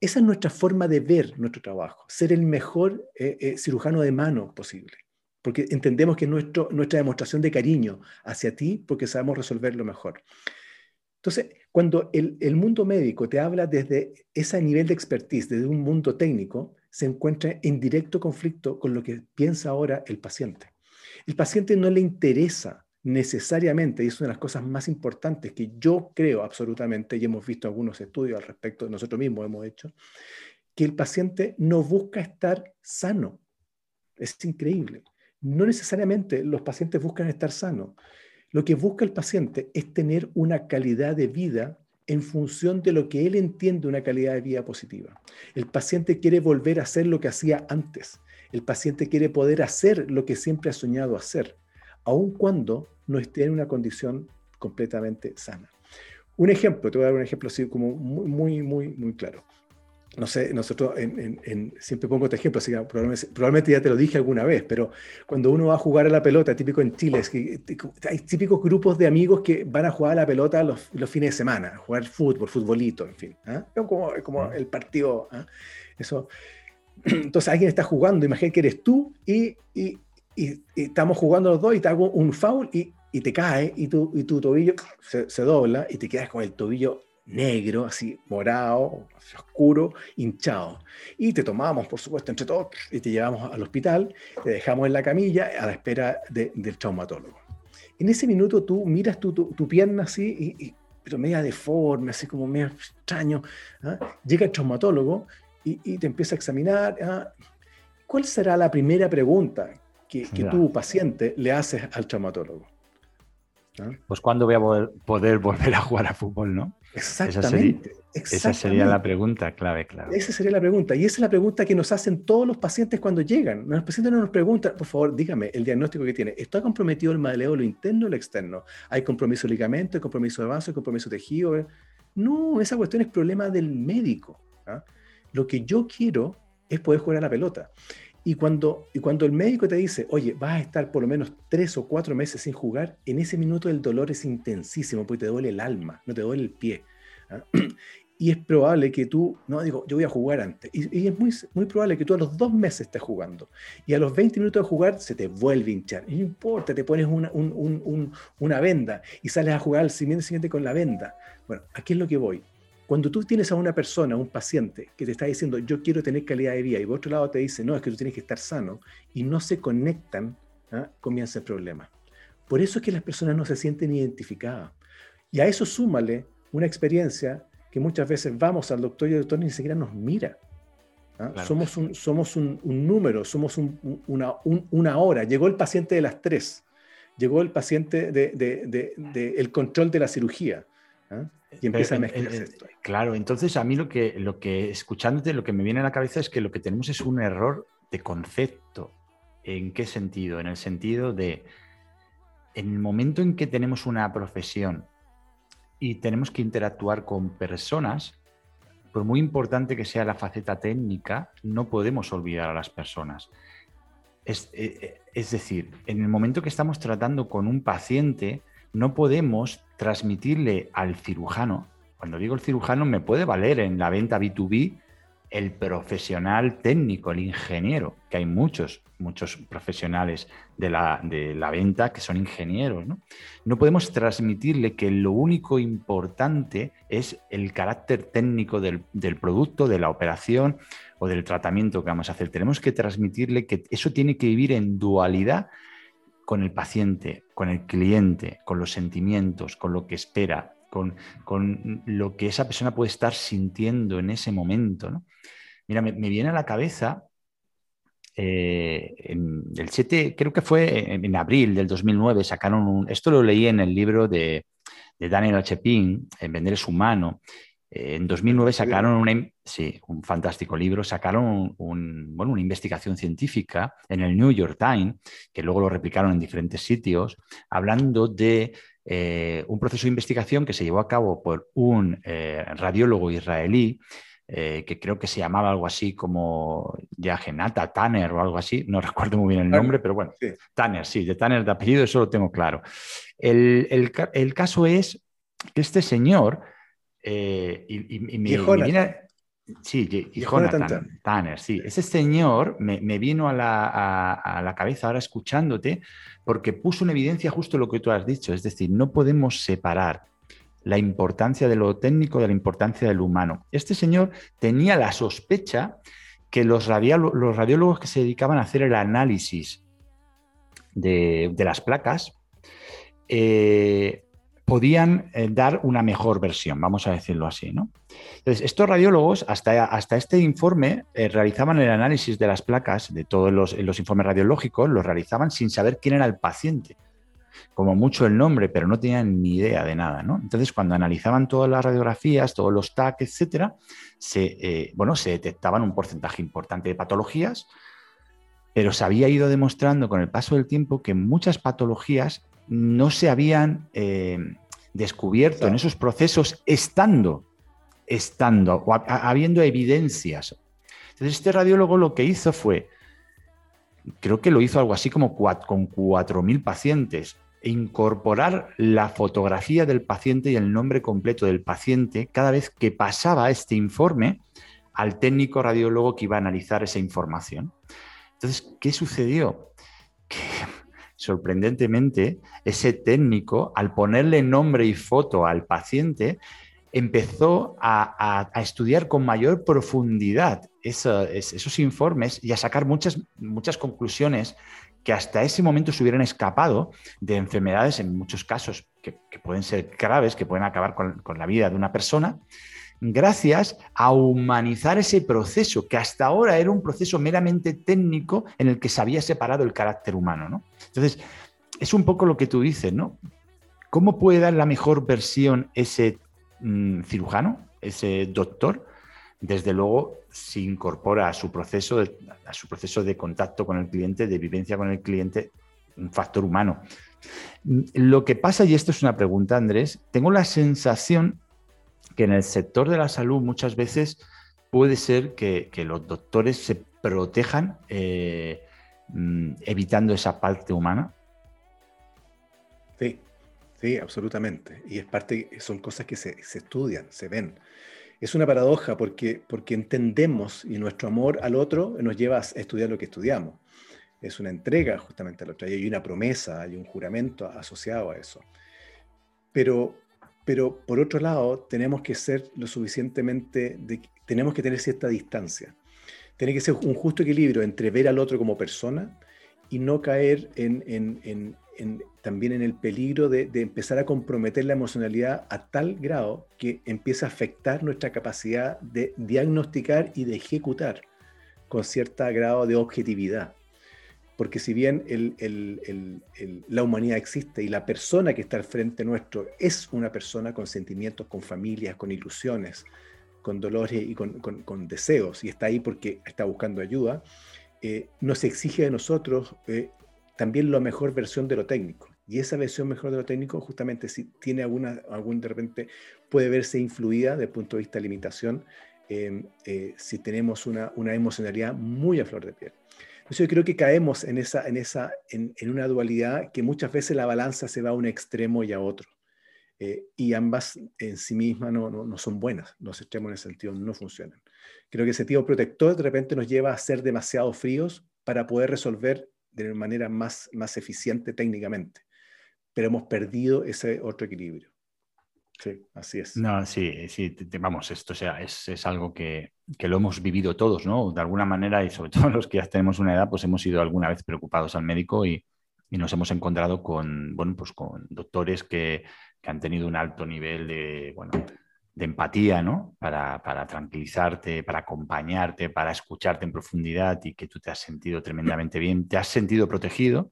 Esa es nuestra forma de ver nuestro trabajo, ser el mejor eh, eh, cirujano de mano posible porque entendemos que es nuestro, nuestra demostración de cariño hacia ti porque sabemos resolverlo mejor. Entonces, cuando el, el, mundo médico te habla desde ese nivel de expertise, desde un mundo técnico, se encuentra en directo conflicto con lo que piensa ahora el paciente. El paciente no le interesa necesariamente, y es una de las cosas más importantes que yo creo absolutamente, y hemos visto algunos estudios al respecto, nosotros mismos hemos hecho, que el paciente no busca estar sano. Es increíble no necesariamente los pacientes buscan estar sanos. Lo que busca el paciente es tener una calidad de vida en función de lo que él entiende una calidad de vida positiva. El paciente quiere volver a hacer lo que hacía antes. El paciente quiere poder hacer lo que siempre ha soñado hacer, aun cuando no esté en una condición completamente sana. Un ejemplo, te voy a dar un ejemplo así como muy, muy, muy claro no sé, nosotros siempre pongo este ejemplo, así que probablemente, ya te lo dije alguna vez, pero cuando uno va a jugar a la pelota, típico en Chile, es que hay típicos grupos de amigos que van a jugar a la pelota los, fines de semana, jugar fútbol, futbolito, en fin. ¿ah? Como, como el partido. ¿ah? Eso. [CLEARS THROAT] Entonces alguien está jugando, imagínate que eres tú y, y, estamos jugando los dos y te hago un foul y, te cae y tu, y tu tobillo se, se dobla y te quedas con el tobillo negro, así morado, oscuro, hinchado. Y te tomamos, por supuesto, entre todos y te llevamos al hospital, te dejamos en la camilla a la espera del traumatólogo. En ese minuto tú miras tu, tu, pierna así, y, pero media deforme, así como medio extraño. ¿ah? Llega el traumatólogo y, te empieza a examinar. ¿ah? ¿Cuál será la primera pregunta que, que tu paciente le haces al traumatólogo? Pues cuándo voy a poder volver a jugar a fútbol, ¿no? Exactamente. Esa sería, la pregunta clave, claro. Esa sería la pregunta. Y esa es la pregunta que nos hacen todos los pacientes cuando llegan. Los pacientes no nos preguntan, por favor, dígame el diagnóstico que tiene. ¿Está comprometido el lo interno o lo externo? ¿Hay compromiso de ligamento, hay compromiso de vaso, hay compromiso de tejido? No, esa cuestión es problema del médico. ¿ah? Lo que yo quiero es poder jugar a la pelota. Y cuando, y cuando el médico te dice, oye, vas a estar por lo menos tres o cuatro meses sin jugar, en ese minuto el dolor es intensísimo porque te duele el alma, no te duele el pie. ¿ah? [CLEARS THROAT] Y es probable que tú, no digo, yo voy a jugar antes. Y, es muy, muy probable que tú a los dos meses estés jugando. Y a los 20 minutos de jugar se te vuelve a hinchar. Y no importa, te pones una, una venda y sales a jugar al siguiente, siguiente con la venda. Bueno, aquí es lo que voy cuando tú tienes a una persona, un paciente, que te está diciendo, yo quiero tener calidad de vida, y por otro lado te dice, no, es que tú tienes que estar sano, y no se conectan, ¿ah? comienza el problema. Por eso es que las personas no se sienten identificadas. Y a eso súmale una experiencia que muchas veces vamos al doctor y el doctor ni siquiera nos mira. ¿ah? Somos, un, somos un, número, somos una, una, hora. Llegó el paciente de las tres, llegó el paciente del de, de, control de la cirugía. ¿ah? Y empieza a mezclarse esto. Claro, entonces a mí lo que, lo que, escuchándote, lo que me viene a la cabeza es que lo que tenemos es un error de concepto. ¿En qué sentido? En el sentido de, en el momento en que tenemos una profesión y tenemos que interactuar con personas, por muy importante que sea la faceta técnica, no podemos olvidar a las personas. Es, eh, eh, es, decir, en el momento que estamos tratando con un paciente, no podemos transmitirle al cirujano, cuando digo el cirujano me puede valer en la venta B2B el profesional técnico, el ingeniero, que hay muchos, muchos profesionales de la, de la venta que son ingenieros. ¿no? ¿no? podemos transmitirle que lo único importante es el carácter técnico del, del, producto, de la operación o del tratamiento que vamos a hacer. Tenemos que transmitirle que eso tiene que vivir en dualidad con el paciente, con el cliente, con los sentimientos, con lo que espera, con, con lo que esa persona puede estar sintiendo en ese momento. Mira, me, viene a la cabeza eh, en el 7, creo que fue en, abril del 2009, sacaron un, esto lo leí en el libro de, de Daniel Chepin, en Vender es humano. Eh, en 2009 sacaron una, sí, un fantástico libro, sacaron un, bueno, una investigación científica en el New York Times, que luego lo replicaron en diferentes sitios, hablando de eh, un proceso de investigación que se llevó a cabo por un radiólogo israelí eh, que creo que se llamaba algo así como Yagenata, Tanner o algo así, no [LAUGHS] recuerdo muy bien el nombre, pero bueno, Tanner, sí, de Tanner de apellido, eso lo tengo claro. El, caso es que este señor, eh, y, me, viene, Sí, y, Jonathan, Tanner, sí. Ese señor me, vino a la, a la, cabeza ahora escuchándote porque puso en evidencia justo lo que tú has dicho, es decir, no podemos separar la importancia de lo técnico, de la importancia del humano. Este señor tenía la sospecha que los, radiólogos que se dedicaban a hacer el análisis de, las placas eh, podían eh, dar una mejor versión, vamos a decirlo así. ¿no? Entonces, estos radiólogos, hasta, hasta este informe, eh, realizaban el análisis de las placas, de todos los, los informes radiológicos, los realizaban sin saber quién era el paciente como mucho el nombre, pero no tenían ni idea de nada, ¿no? Entonces, cuando analizaban todas las radiografías, todos los TAC, etcétera, se, eh, bueno, se detectaban un porcentaje importante de patologías, pero se había ido demostrando con el paso del tiempo que muchas patologías no se habían eh, descubierto en esos procesos estando, estando, o habiendo evidencias. Entonces, este radiólogo lo que hizo fue creo que lo hizo algo así como con 4.000 pacientes, e incorporar la fotografía del paciente y el nombre completo del paciente cada vez que pasaba este informe al técnico radiólogo que iba a analizar esa información. Entonces, ¿qué sucedió? Que sorprendentemente ese técnico, al ponerle nombre y foto al paciente, empezó a, estudiar con mayor profundidad esos informes y a sacar muchas, muchas conclusiones que hasta ese momento se hubieran escapado de enfermedades, en muchos casos, que, pueden ser graves, que pueden acabar con, la vida de una persona, gracias a humanizar ese proceso, que hasta ahora era un proceso meramente técnico en el que se había separado el carácter humano. Entonces, es un poco lo que tú dices, ¿no? ¿Cómo puede dar la mejor versión ese Mm, cirujano, ese doctor, desde luego se incorpora a su proceso a su proceso de contacto con el cliente, de vivencia con el cliente, un factor humano. Mm, lo que pasa, y esto es una pregunta, Andrés, tengo la sensación que en el sector de la salud muchas veces puede ser que, los doctores se protejan eh, mm, evitando esa parte humana. Sí, Sí, absolutamente. Y es parte, son cosas que se, estudian, se ven. Es una paradoja porque, porque entendemos y nuestro amor al otro nos lleva a estudiar lo que estudiamos. Es una entrega justamente al otro. Y hay una promesa, hay un juramento asociado a eso. Pero, pero por otro lado, tenemos que ser lo suficientemente, tenemos que tener cierta distancia. Tiene que ser un justo equilibrio entre ver al otro como persona y no caer en, en, también en el peligro de, empezar a comprometer la emocionalidad a tal grado que empieza a afectar nuestra capacidad de diagnosticar y de ejecutar con cierto grado de objetividad. Porque si bien la humanidad existe y la persona que está al frente nuestro es una persona con sentimientos, con familias, con ilusiones, con dolores y con, con deseos, y está ahí porque está buscando ayuda, eh, nos exige de nosotros eh, también la mejor versión de lo técnico. Y esa versión mejor de lo técnico, justamente si tiene alguna, algún de repente, puede verse influida desde el punto de vista de limitación, em, si tenemos una, una emocionalidad muy a flor de piel. Yo creo que caemos en, esa, en, esa, en, en, una dualidad que muchas veces la balanza se va a un extremo y a otro. Eh, y ambas en sí mismas no, no, no, son buenas. Los extremos en ese sentido no funcionan. Creo que ese tipo protector de repente nos lleva a ser demasiado fríos para poder resolver de manera más, más eficiente técnicamente. Pero hemos perdido ese otro equilibrio. Sí, así es. No, sí, sí, vamos, esto sea, es, es algo que, que, lo hemos vivido todos, ¿no? De alguna manera, y sobre [LAUGHS] todo los que ya tenemos una edad, pues hemos ido alguna vez preocupados al médico y, y nos hemos encontrado con, bueno, pues con doctores que, que, han tenido un alto nivel de, bueno, de empatía, ¿no? Para, para, tranquilizarte, para acompañarte, para escucharte en profundidad y que tú te has sentido tremendamente bien, te has sentido protegido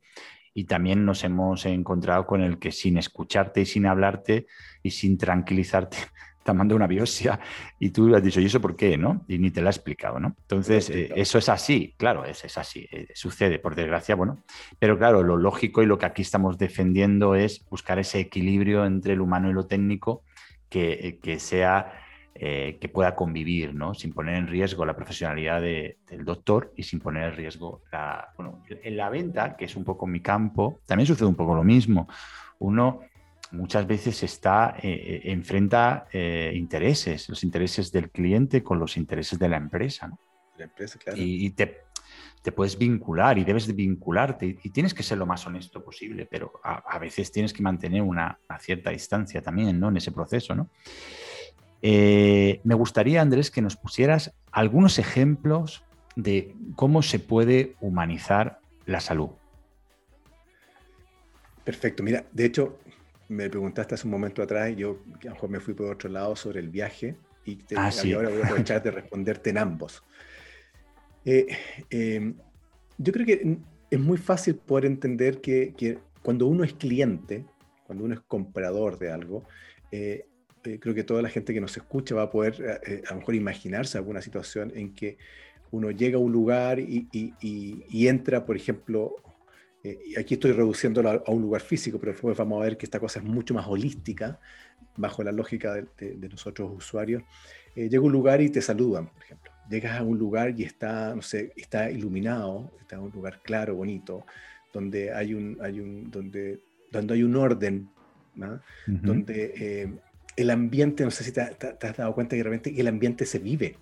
y también nos hemos encontrado con el que sin escucharte y sin hablarte y sin tranquilizarte [LAUGHS] te manda una biopsia y tú has dicho, ¿y eso por qué? ¿no? Y ni te lo ha explicado, ¿no? Entonces, eh, eso es así, claro, es, es así, eh, sucede, por desgracia, bueno, pero claro, lo lógico y lo que aquí estamos defendiendo es buscar ese equilibrio entre lo humano y lo técnico que, eh, que sea eh, que pueda convivir, ¿no? sin poner en riesgo la profesionalidad del doctor y sin poner en riesgo la... Bueno, en la venta, que es un poco mi campo, también sucede un poco lo mismo. Uno muchas veces está, eh, eh enfrenta eh, intereses, los intereses del cliente con los intereses de la empresa. ¿no? La empresa, claro. Y, y te, te, puedes vincular y debes de vincularte y, y, tienes que ser lo más honesto posible, pero a, a veces tienes que mantener una, una, cierta distancia también ¿no? en ese proceso. ¿no? Eh, me gustaría, Andrés, que nos pusieras algunos ejemplos de cómo se puede humanizar la salud. Perfecto. Mira, de hecho, me preguntaste hace un momento atrás, yo a lo mejor me fui por otro lado sobre el viaje y, te, ah, sí. ahora voy a aprovechar de responderte en ambos. Eh, eh, yo creo que es muy fácil poder entender que, que, cuando uno es cliente, cuando uno es comprador de algo, eh, eh, creo que toda la gente que nos escucha va a poder eh, eh, a lo mejor imaginarse alguna situación en que uno llega a un lugar y, y, y, y entra, por ejemplo, eh, y aquí estoy reduciéndolo a, a, un lugar físico, pero después vamos a ver que esta cosa es mucho más holística, bajo la lógica de, de, de nosotros usuarios. Eh, llega a un lugar y te saludan, por ejemplo. Llegas a un lugar y está, no sé, está iluminado, está en un lugar claro, bonito, donde hay un, hay un, donde, donde hay un orden, ¿no? uh -huh. donde eh, el ambiente, no sé si te, te, te, has dado cuenta que realmente el ambiente se vive.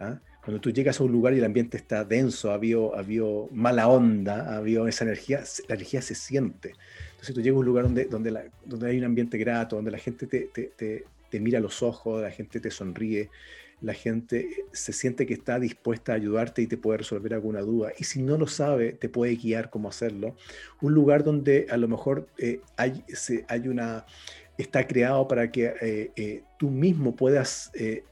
¿ah? Cuando tú llegas a un lugar y el ambiente está denso, ha habido, ha habido mala onda, ha habido esa energía, la energía se siente. Entonces tú llegas a un lugar donde, donde, donde hay un ambiente grato, donde la gente te, te, te mira los ojos, la gente te sonríe, la gente se siente que está dispuesta a ayudarte y te puede resolver alguna duda. Y si no lo sabe, te puede guiar cómo hacerlo. Un lugar donde a lo mejor eh, hay, se, hay una, está creado para que eh, eh, tú mismo puedas eh,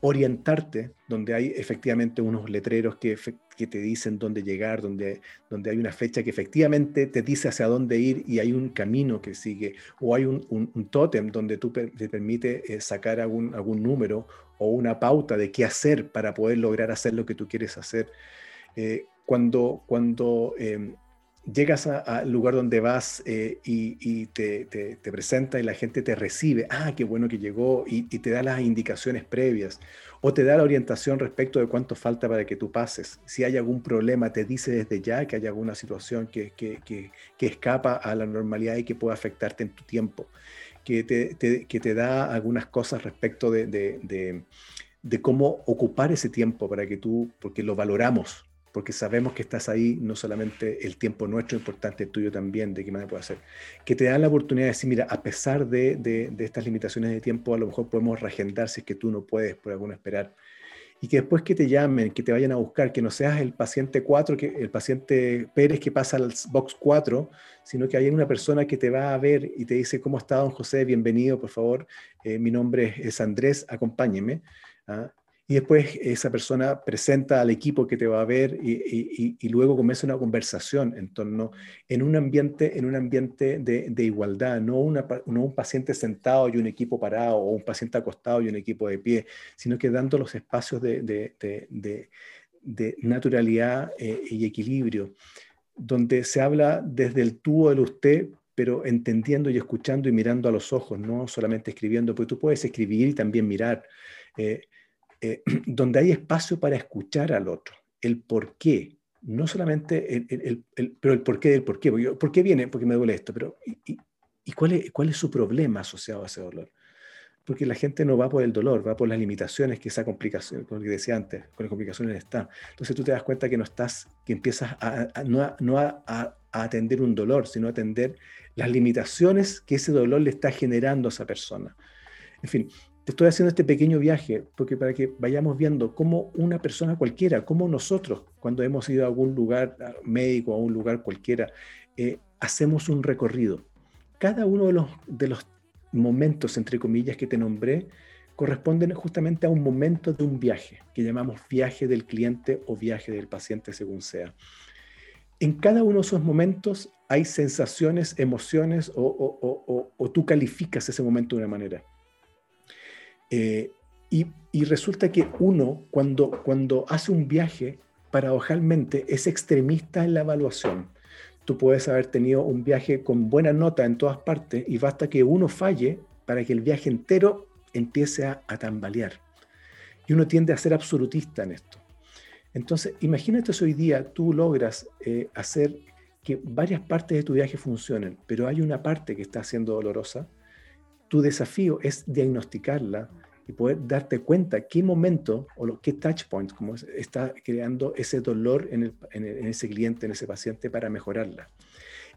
orientarte, donde hay efectivamente unos letreros que, que, te dicen dónde llegar, donde, donde hay una fecha que efectivamente te dice hacia dónde ir y hay un camino que sigue, o hay un, un, un tótem donde tú te permite eh, sacar algún, algún número o una pauta de qué hacer para poder lograr hacer lo que tú quieres hacer. Eh, cuando cuando eh, llegas al lugar donde vas eh, y, te, te, presenta y la gente te recibe, ah, qué bueno que llegó, y, te da las indicaciones previas, o te da la orientación respecto de cuánto falta para que tú pases. Si hay algún problema, te dice desde ya que hay alguna situación que, que, que, escapa a la normalidad y que puede afectarte en tu tiempo, que te, que te da algunas cosas respecto de, de, de cómo ocupar ese tiempo para que tú, porque lo valoramos, porque sabemos que estás ahí, no solamente el tiempo nuestro, importante tuyo también, de qué manera puede hacer. Que te dan la oportunidad de decir, mira, a pesar de, de, estas limitaciones de tiempo, a lo mejor podemos reagendar si es que tú no puedes por alguna esperar. Y que después que te llamen, que te vayan a buscar, que no seas el paciente 4, que, el paciente Pérez que pasa al box 4, sino que hay una persona que te va a ver y te dice, ¿cómo está, don José? Bienvenido, por favor. Eh, mi nombre es Andrés, acompáñeme. ¿ah? Y después esa persona presenta al equipo que te va a ver y, luego comienza una conversación en torno, en un ambiente, en un ambiente de, de igualdad, no, una, no, un paciente sentado y un equipo parado, o un paciente acostado y un equipo de pie, sino que dando los espacios de, de, naturalidad eh, y equilibrio, donde se habla desde el tú o el usted, pero entendiendo y escuchando y mirando a los ojos, no solamente escribiendo, porque tú puedes escribir y también mirar, eh, eh, [CLEARS THROAT] donde hay espacio para escuchar al otro, el por qué, no solamente el, pero el por qué del por qué, ¿por qué viene? Porque me duele esto, pero ¿y, cuál, es, cuál es su problema asociado a ese dolor? porque la gente no va por el dolor, va por las limitaciones que esa complicación, como que decía antes, con las complicaciones está. Entonces tú te das cuenta que no estás, que empiezas a, no, a, atender un dolor, sino a atender las limitaciones que ese dolor le está generando a esa persona. En fin, te estoy haciendo este pequeño viaje porque para que vayamos viendo cómo una persona cualquiera, cómo nosotros, cuando hemos ido a algún lugar médico, a un lugar cualquiera, eh, hacemos un recorrido. Cada uno de los, de los momentos, entre comillas, que te nombré, corresponden justamente a un momento de un viaje, que llamamos viaje del cliente o viaje del paciente, según sea. En cada uno de esos momentos hay sensaciones, emociones, o, tú calificas ese momento de una manera. Eh, y, resulta que uno, cuando, cuando hace un viaje, paradojalmente es extremista en la evaluación tú puedes haber tenido un viaje con buena nota en todas partes y basta que uno falle para que el viaje entero empiece a, tambalear. Y uno tiende a ser absolutista en esto. Entonces, imagínate si hoy día tú logras eh, hacer que varias partes de tu viaje funcionen, pero hay una parte que está siendo dolorosa. Tu desafío es diagnosticarla, y poder darte cuenta qué momento o qué touch point como está creando ese dolor en, ese cliente, en ese paciente para mejorarla.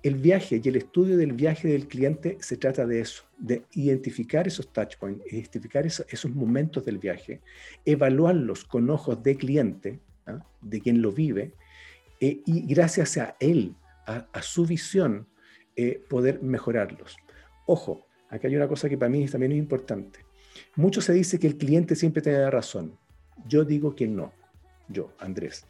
El viaje y el estudio del viaje del cliente se trata de eso, de identificar esos touch points, identificar esos, momentos del viaje, evaluarlos con ojos de cliente, ¿ah? de quien lo vive, eh, y gracias a él, a, su visión, eh, poder mejorarlos. Ojo, acá hay una cosa que para mí también es importante. Mucho se dice que el cliente siempre tiene la razón. Yo digo que no, yo, Andrés.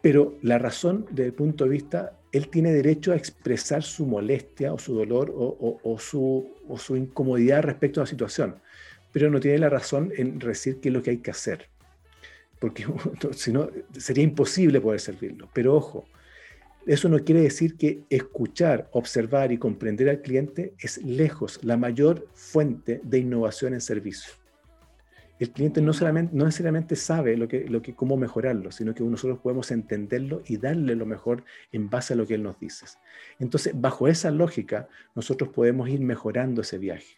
Pero la razón, desde el punto de vista, él tiene derecho a expresar su molestia o su dolor o, su, su, incomodidad respecto a la situación, pero no tiene la razón en decir qué es lo que hay que hacer, porque [LAUGHS] si no, sería imposible poder servirlo. Pero ojo, eso no quiere decir que escuchar, observar y comprender al cliente es lejos la mayor fuente de innovación en servicio. El cliente no, solamente, no necesariamente sabe lo que, lo que, cómo mejorarlo, sino que nosotros podemos entenderlo y darle lo mejor en base a lo que él nos dice. Entonces, bajo esa lógica, nosotros podemos ir mejorando ese viaje.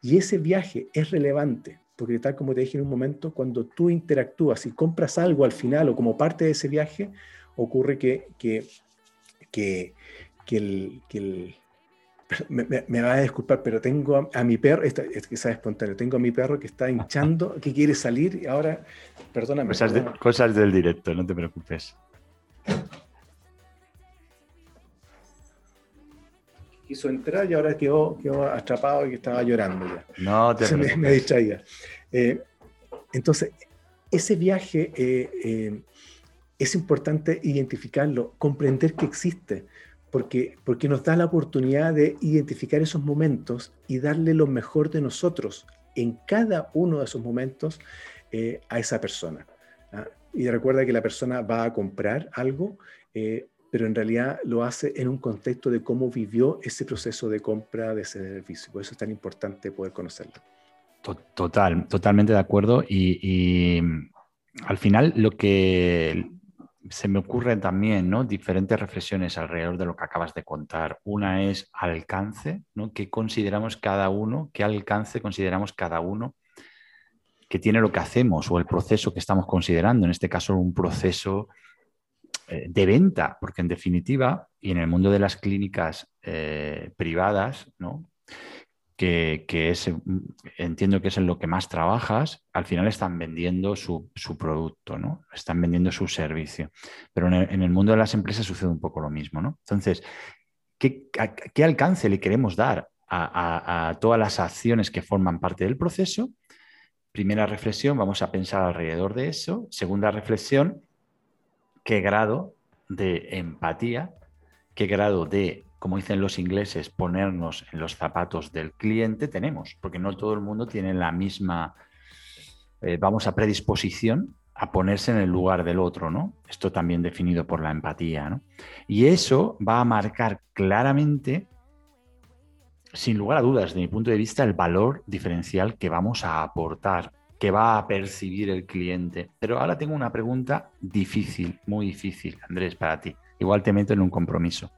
Y ese viaje es relevante, porque tal como te dije en un momento, cuando tú interactúas y compras algo al final o como parte de ese viaje, ocurre que, que que, el, [LAUGHS] me, va a disculpar, pero tengo a, mi perro, es que espontáneo, tengo a mi perro que está hinchando, [LAUGHS] que quiere salir y ahora, perdóname. Cosas, del directo, no te preocupes. Quiso entrar y ahora quedó, quedó atrapado y que estaba llorando ya. No te preocupes. Me, distraía. Eh, entonces, ese viaje eh, eh, es importante identificarlo, comprender que existe, porque, porque nos da la oportunidad de identificar esos momentos y darle lo mejor de nosotros en cada uno de esos momentos eh, a esa persona. ¿ah? Y recuerda que la persona va a comprar algo, eh, pero en realidad lo hace en un contexto de cómo vivió ese proceso de compra de ese servicio. Por eso es tan importante poder conocerlo. Total, totalmente de acuerdo. y al final lo que se me ocurren también ¿no? diferentes reflexiones alrededor de lo que acabas de contar. Una es alcance, ¿no? ¿Qué consideramos cada uno? ¿Qué alcance consideramos cada uno que tiene lo que hacemos o el proceso que estamos considerando? En este caso, un proceso eh, de venta, porque en definitiva, y en el mundo de las clínicas eh, privadas, ¿no? Que, es, entiendo que es en lo que más trabajas, al final están vendiendo su, producto, ¿no? Están vendiendo su servicio. Pero en el, mundo de las empresas sucede un poco lo mismo, ¿no? Entonces, ¿qué, qué alcance le queremos dar a, todas las acciones que forman parte del proceso? Primera reflexión, vamos a pensar alrededor de eso. Segunda reflexión, ¿qué grado de empatía, qué grado de como dicen los ingleses, ponernos en los zapatos del cliente, tenemos, porque no todo el mundo tiene la misma, eh, vamos a predisposición a ponerse en el lugar del otro, ¿no? Esto también definido por la empatía, ¿no? Y eso va a marcar claramente, sin lugar a dudas, desde mi punto de vista, el valor diferencial que vamos a aportar, que va a percibir el cliente. Pero ahora tengo una pregunta difícil, muy difícil, Andrés, para ti. Igual te meto en un compromiso.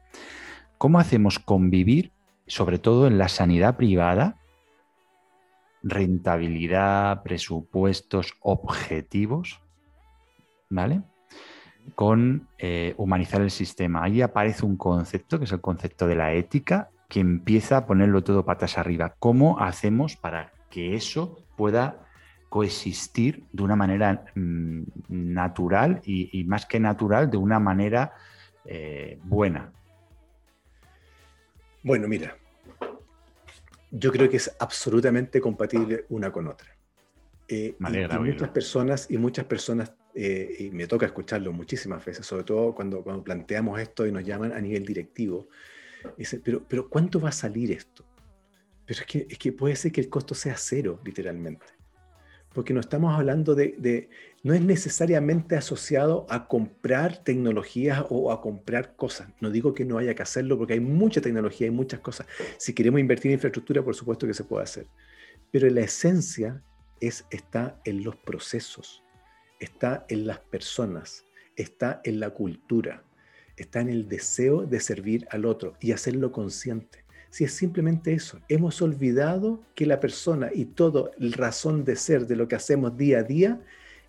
¿Cómo hacemos convivir, sobre todo en la sanidad privada, rentabilidad, presupuestos, objetivos, ¿vale? Con eh, humanizar el sistema. Ahí aparece un concepto, que es el concepto de la ética, que empieza a ponerlo todo patas arriba. ¿Cómo hacemos para que eso pueda coexistir de una manera mm, natural y, más que natural, de una manera eh, buena? Bueno, mira, yo creo que es absolutamente compatible una con otra. Eh, y, muchas personas, y muchas personas, eh, y me toca escucharlo muchísimas veces, sobre todo cuando, cuando planteamos esto y nos llaman a nivel directivo, dicen, pero, pero ¿cuánto va a salir esto? Pero es que, es que puede ser que el costo sea cero, literalmente porque no estamos hablando de, no es necesariamente asociado a comprar tecnologías o a comprar cosas. No digo que no haya que hacerlo porque hay mucha tecnología, hay muchas cosas. Si queremos invertir en infraestructura, por supuesto que se puede hacer. Pero la esencia es, está en los procesos, está en las personas, está en la cultura, está en el deseo de servir al otro y hacerlo consciente si es simplemente eso. Hemos olvidado que la persona y todo el razón de ser de lo que hacemos día a día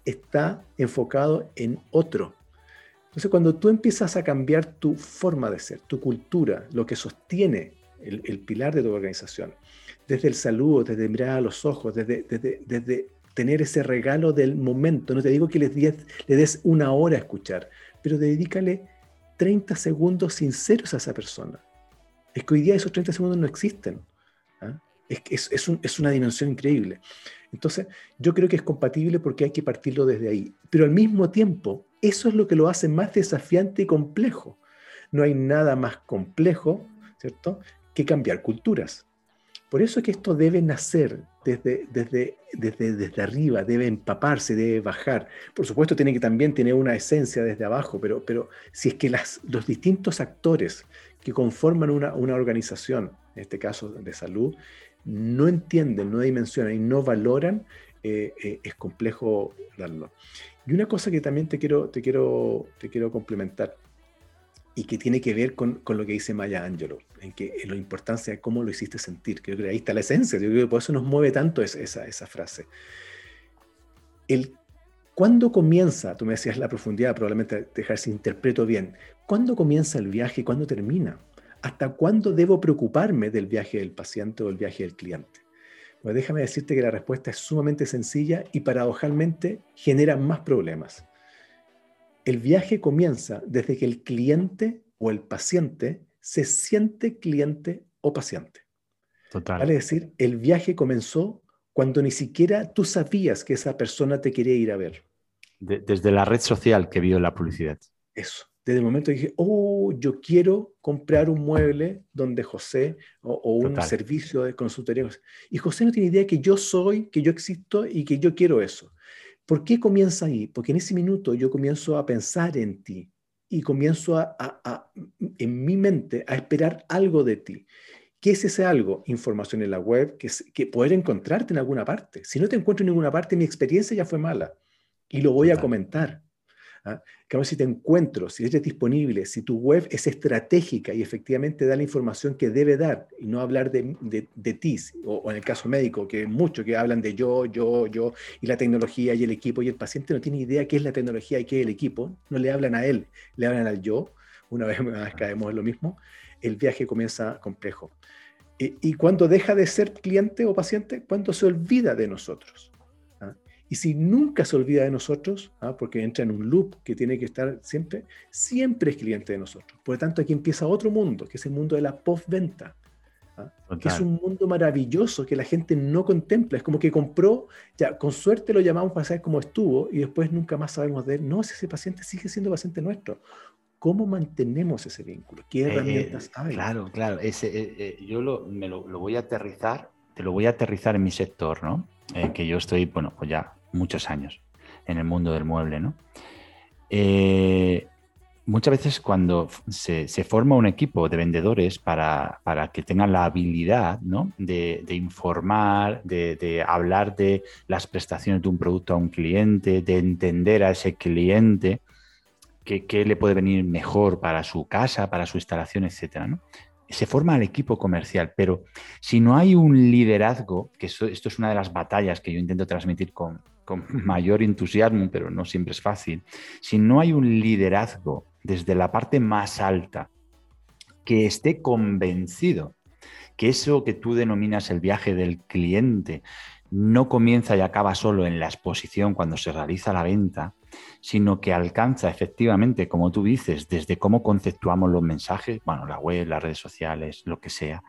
está enfocado en otro. Entonces, cuando tú empiezas a cambiar tu forma de ser, tu cultura, lo que sostiene el, pilar de tu organización, desde el saludo, desde mirar a los ojos, desde, desde, tener ese regalo del momento, no te digo que les le des una hora a escuchar, pero dedícale 30 segundos sinceros a esa persona es que hoy día esos 30 segundos no existen. ¿ah? Es, es, una dimensión increíble. Entonces, yo creo que es compatible porque hay que partirlo desde ahí. Pero al mismo tiempo, eso es lo que lo hace más desafiante y complejo. No hay nada más complejo, ¿cierto?, que cambiar culturas. Por eso es que esto debe nacer desde, desde, desde, desde arriba, debe empaparse, debe bajar. Por supuesto, tiene que también tener una esencia desde abajo, pero, pero si es que las, los distintos actores que conforman una, organización, en este caso de salud, no entienden, no dimensionan y no valoran, eh, eh, es complejo darlo. Y una cosa que también te quiero, te quiero, te quiero complementar y que tiene que ver con, lo que dice Maya Angelou, en que en la importancia de cómo lo hiciste sentir, que ahí está la esencia, yo creo que por eso nos mueve tanto esa, esa frase. El ¿Cuándo comienza? Tú me decías la profundidad, probablemente dejar si interpreto bien. ¿Cuándo comienza el viaje y cuándo termina? ¿Hasta cuándo debo preocuparme del viaje del paciente o del viaje del cliente? Pues déjame decirte que la respuesta es sumamente sencilla y paradojalmente genera más problemas. El viaje comienza desde que el cliente o el paciente se siente cliente o paciente. Total. Vale decir, el viaje comenzó cuando ni siquiera tú sabías que esa persona te quería ir a ver desde la red social que vio la publicidad. Eso. Desde el momento dije, oh, yo quiero comprar un mueble donde José o, un servicio de consultoría. Y José no tiene idea que yo soy, que yo existo y que yo quiero eso. ¿Por qué comienza ahí? Porque en ese minuto yo comienzo a pensar en ti y comienzo a, en mi mente a esperar algo de ti. ¿Qué es ese algo? Información en la web, que, que poder encontrarte en alguna parte. Si no te encuentro en ninguna parte, mi experiencia ya fue mala y lo voy a comentar. ¿Ah? si te encuentro, si eres disponible, si tu web es estratégica y efectivamente da la información que debe dar y no hablar de, de, ti, o, en el caso médico, que muchos que hablan de yo, yo, yo, y la tecnología y el equipo, y el paciente no tiene idea qué es la tecnología y qué es el equipo, no le hablan a él, le hablan al yo, una vez más caemos en lo mismo, el viaje comienza complejo. Y, y cuando deja de ser cliente o paciente, cuando se olvida de nosotros. Y si nunca se olvida de nosotros, ¿ah? porque entra en un loop que tiene que estar siempre, siempre es cliente de nosotros. Por lo tanto, aquí empieza otro mundo, que es el mundo de la postventa, ¿ah? que es un mundo maravilloso que la gente no contempla. Es como que compró, ya con suerte lo llamamos para saber cómo estuvo y después nunca más sabemos de él. No, si ese paciente sigue siendo paciente nuestro. ¿Cómo mantenemos ese vínculo? ¿Qué eh, herramientas hay? Claro, claro. Ese, eh, eh, yo lo, me lo, lo, voy a aterrizar, te lo voy a aterrizar en mi sector, ¿no? que yo estoy, bueno, pues ya muchos años. en el mundo del mueble, ¿no? Eh, muchas veces cuando se, forma un equipo de vendedores para, que tengan la habilidad de, informar, de, hablar de las prestaciones de un producto a un cliente, de entender a ese cliente qué, le puede venir mejor para su casa, para su instalación, etc. Se forma el equipo comercial, pero si no hay un liderazgo, que esto es una de las batallas que yo intento transmitir con, con [LAUGHS] mayor entusiasmo, pero no siempre es fácil, si no hay un liderazgo desde la parte más alta que esté convencido que eso que tú denominas el viaje del cliente no comienza y acaba solo en la exposición cuando se realiza la venta, sino que alcanza efectivamente, como tú dices, desde cómo conceptuamos los mensajes, bueno, la web, las redes sociales, lo que sea,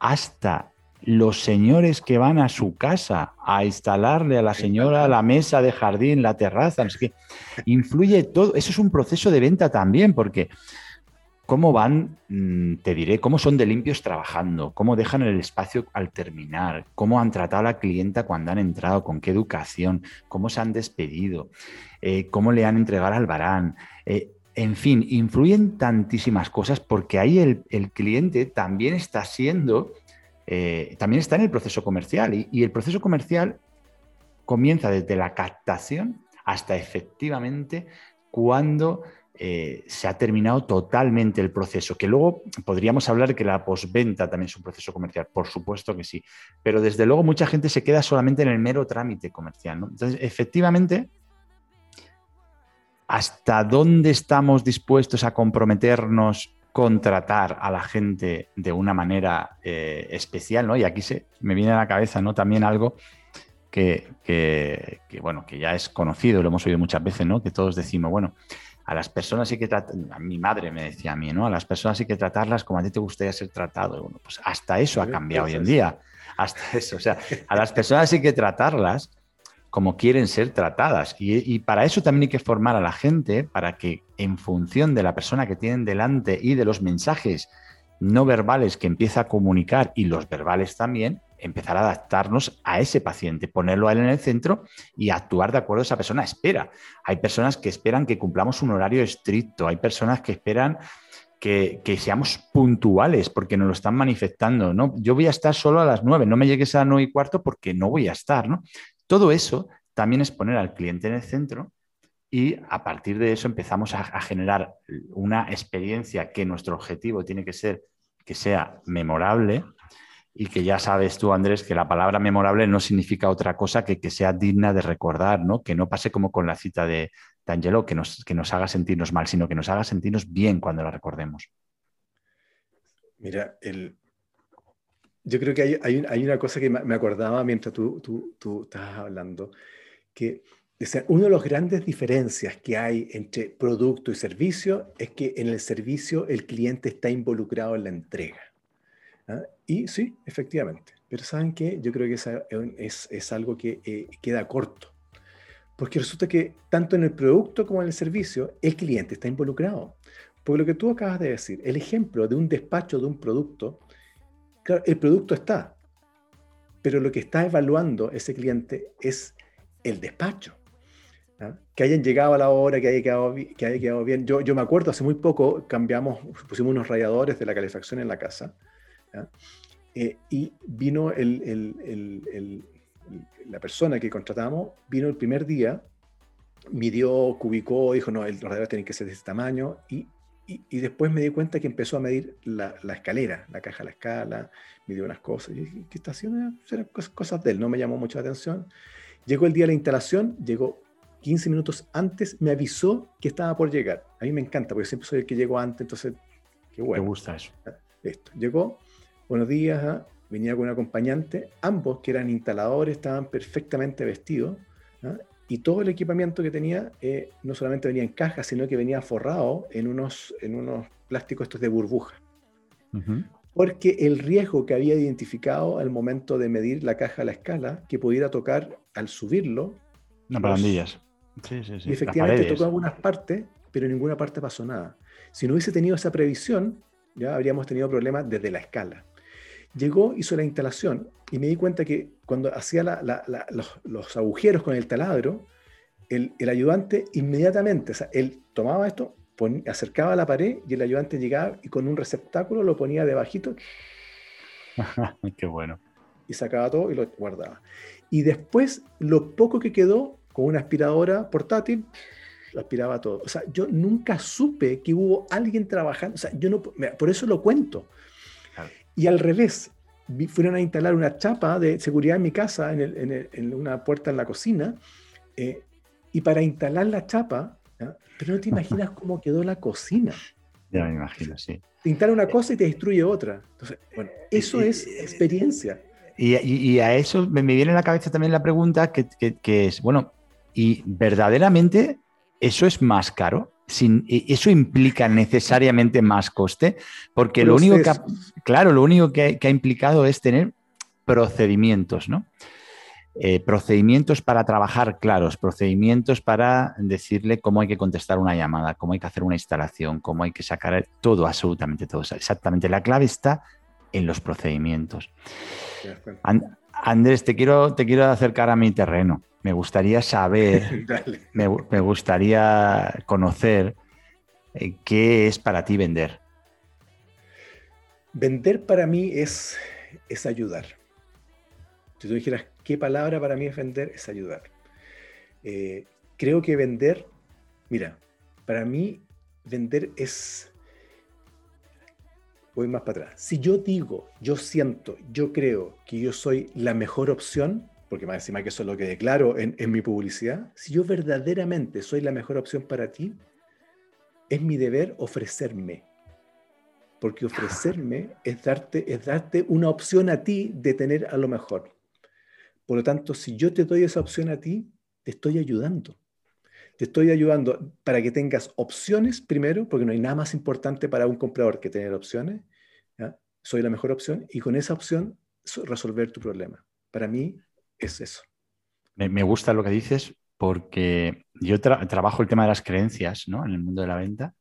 hasta los señores que van a su casa a instalarle a la señora la mesa de jardín, la terraza, no sé qué, influye todo. Eso es un proceso de venta también, porque cómo van, mm, te diré, cómo son de limpios trabajando, cómo dejan el espacio al terminar, cómo han tratado a la clienta cuando han entrado, con qué educación, cómo se han despedido, eh, cómo le han entregado al varán. Eh, en fin, influyen tantísimas cosas porque ahí el, el cliente también está siendo eh, también está en el proceso comercial y, el proceso comercial comienza desde la captación hasta efectivamente cuando eh, se ha terminado totalmente el proceso, que luego podríamos hablar que la posventa también es un proceso comercial, por supuesto que sí, pero desde luego mucha gente se queda solamente en el mero trámite comercial. Entonces, efectivamente, ¿hasta dónde estamos dispuestos a comprometernos contratar a la gente de una manera eh, especial, ¿no? Y aquí se, me viene a la cabeza, ¿no? También algo que, bueno, que ya es conocido, lo hemos oído muchas veces, ¿no? Que todos decimos, bueno, a las personas hay que tratar, mi madre me decía a mí, ¿no? A las personas hay que tratarlas como a ti te gustaría ser tratado. Bueno, pues hasta eso ha cambiado hoy en día. Hasta eso. O sea, a las personas hay que tratarlas como quieren ser tratadas. Y, para eso también hay que formar a la gente para que en función de la persona que tienen delante y de los mensajes no verbales que empieza a comunicar y los verbales también, empezar a adaptarnos a ese paciente, ponerlo a él en el centro y actuar de acuerdo a esa persona espera. Hay personas que esperan que cumplamos un horario estricto, hay personas que esperan que, seamos puntuales porque nos lo están manifestando. ¿no? Yo voy a estar solo a las nueve, no me llegues a las nueve y cuarto porque no voy a estar. ¿no? Todo eso también es poner al cliente en el centro y a partir de eso empezamos a, generar una experiencia que nuestro objetivo tiene que ser que sea memorable y que ya sabes tú, Andrés, que la palabra memorable no significa otra cosa que que sea digna de recordar, ¿no? Que no pase como con la cita de, Angelo, que nos, que nos haga sentirnos mal, sino que nos haga sentirnos bien cuando la recordemos. Mira, el, yo creo que hay, una cosa que me acordaba mientras tú, tú, estabas hablando, que una de las grandes diferencias que hay entre producto y servicio es que en el servicio el cliente está involucrado en la entrega. ¿ah? Y sí, efectivamente. Pero ¿saben qué? Yo creo que es, es, algo que eh, queda corto. Porque resulta que tanto en el producto como en el servicio, el cliente está involucrado. Porque lo que tú acabas de decir, el ejemplo de un despacho de un producto, el producto está, pero lo que está evaluando ese cliente es el despacho. Que hayan llegado a la hora, que haya quedado, que haya quedado bien. Yo, yo me acuerdo, hace muy poco cambiamos, pusimos unos radiadores de la calefacción en la casa. Eh, y vino el, la persona que contratamos, vino el primer día, midió, cubicó, dijo, no, los radiadores tienen que ser de este tamaño, y y, después me di cuenta que empezó a medir la, escalera, la caja a la escala, midió unas cosas. Y dije, ¿qué está haciendo? Eran cosas de él, no me llamó mucho la atención. Llegó el día de la instalación, llegó 15 minutos antes, me avisó que estaba por llegar. A mí me encanta, porque siempre soy el que llego antes, entonces, qué bueno. Me gusta eso. Listo. Llegó, buenos días, ¿ah? venía con un acompañante, ambos que eran instaladores, estaban perfectamente vestidos. Y todo el equipamiento que tenía eh, no solamente venía en caja, sino que venía forrado en unos, en unos plásticos estos de burbuja. Porque el riesgo que había identificado al momento de medir la caja a la escala, que pudiera tocar al subirlo. Unas barandillas. Sí, sí, sí. Y efectivamente tocó algunas partes, pero en ninguna parte pasó nada. Si no hubiese tenido esa previsión, ya habríamos tenido problemas desde la escala. Llegó, hizo la instalación y me di cuenta que cuando hacía los, agujeros con el taladro, el, ayudante inmediatamente, o sea, él tomaba esto, acercaba a la pared y el ayudante llegaba y con un receptáculo lo ponía debajito. [LAUGHS] Qué bueno. Y sacaba todo y lo guardaba. Y después, lo poco que quedó, con una aspiradora portátil, lo aspiraba todo. O sea, yo nunca supe que hubo alguien trabajando. O sea, yo no, por eso lo cuento. Y al revés, fueron a instalar una chapa de seguridad en mi casa, en, una puerta en la cocina, eh, y para instalar la chapa, pero no te imaginas cómo quedó la cocina. Ya me imagino, sí. Te instala una cosa y te destruye otra. Entonces, bueno, eso es experiencia. Y, a eso me, viene a la cabeza también la pregunta que, que es, bueno, ¿y verdaderamente eso es más caro? Sin, eso implica necesariamente más coste, porque lo único que, ha, claro, lo único que, ha implicado es tener procedimientos, ¿no? Eh, procedimientos para trabajar claros, procedimientos para decirle cómo hay que contestar una llamada, cómo hay que hacer una instalación, cómo hay que sacar todo, absolutamente todo. Exactamente, la clave está en los procedimientos. Andrés, te quiero, te quiero acercar a mi terreno me gustaría saber, [LAUGHS] me, gustaría conocer eh, qué es para ti vender. Vender para mí es, es ayudar. Si tú dijeras qué palabra para mí es vender, es ayudar. Eh, creo que vender, mira, para mí vender es, voy más para atrás. Si yo digo, yo siento, yo creo que yo soy la mejor opción, porque más encima que eso es lo que declaro en, mi publicidad, si yo verdaderamente soy la mejor opción para ti, es mi deber ofrecerme. Porque ofrecerme es darte, es darte una opción a ti de tener a lo mejor. Por lo tanto, si yo te doy esa opción a ti, te estoy ayudando. Te estoy ayudando para que tengas opciones primero, porque no hay nada más importante para un comprador que tener opciones. Soy la mejor opción y con esa opción resolver tu problema. Para mí, es eso. Me, gusta lo que dices porque yo trabajo el tema de las creencias ¿no? en el mundo de la venta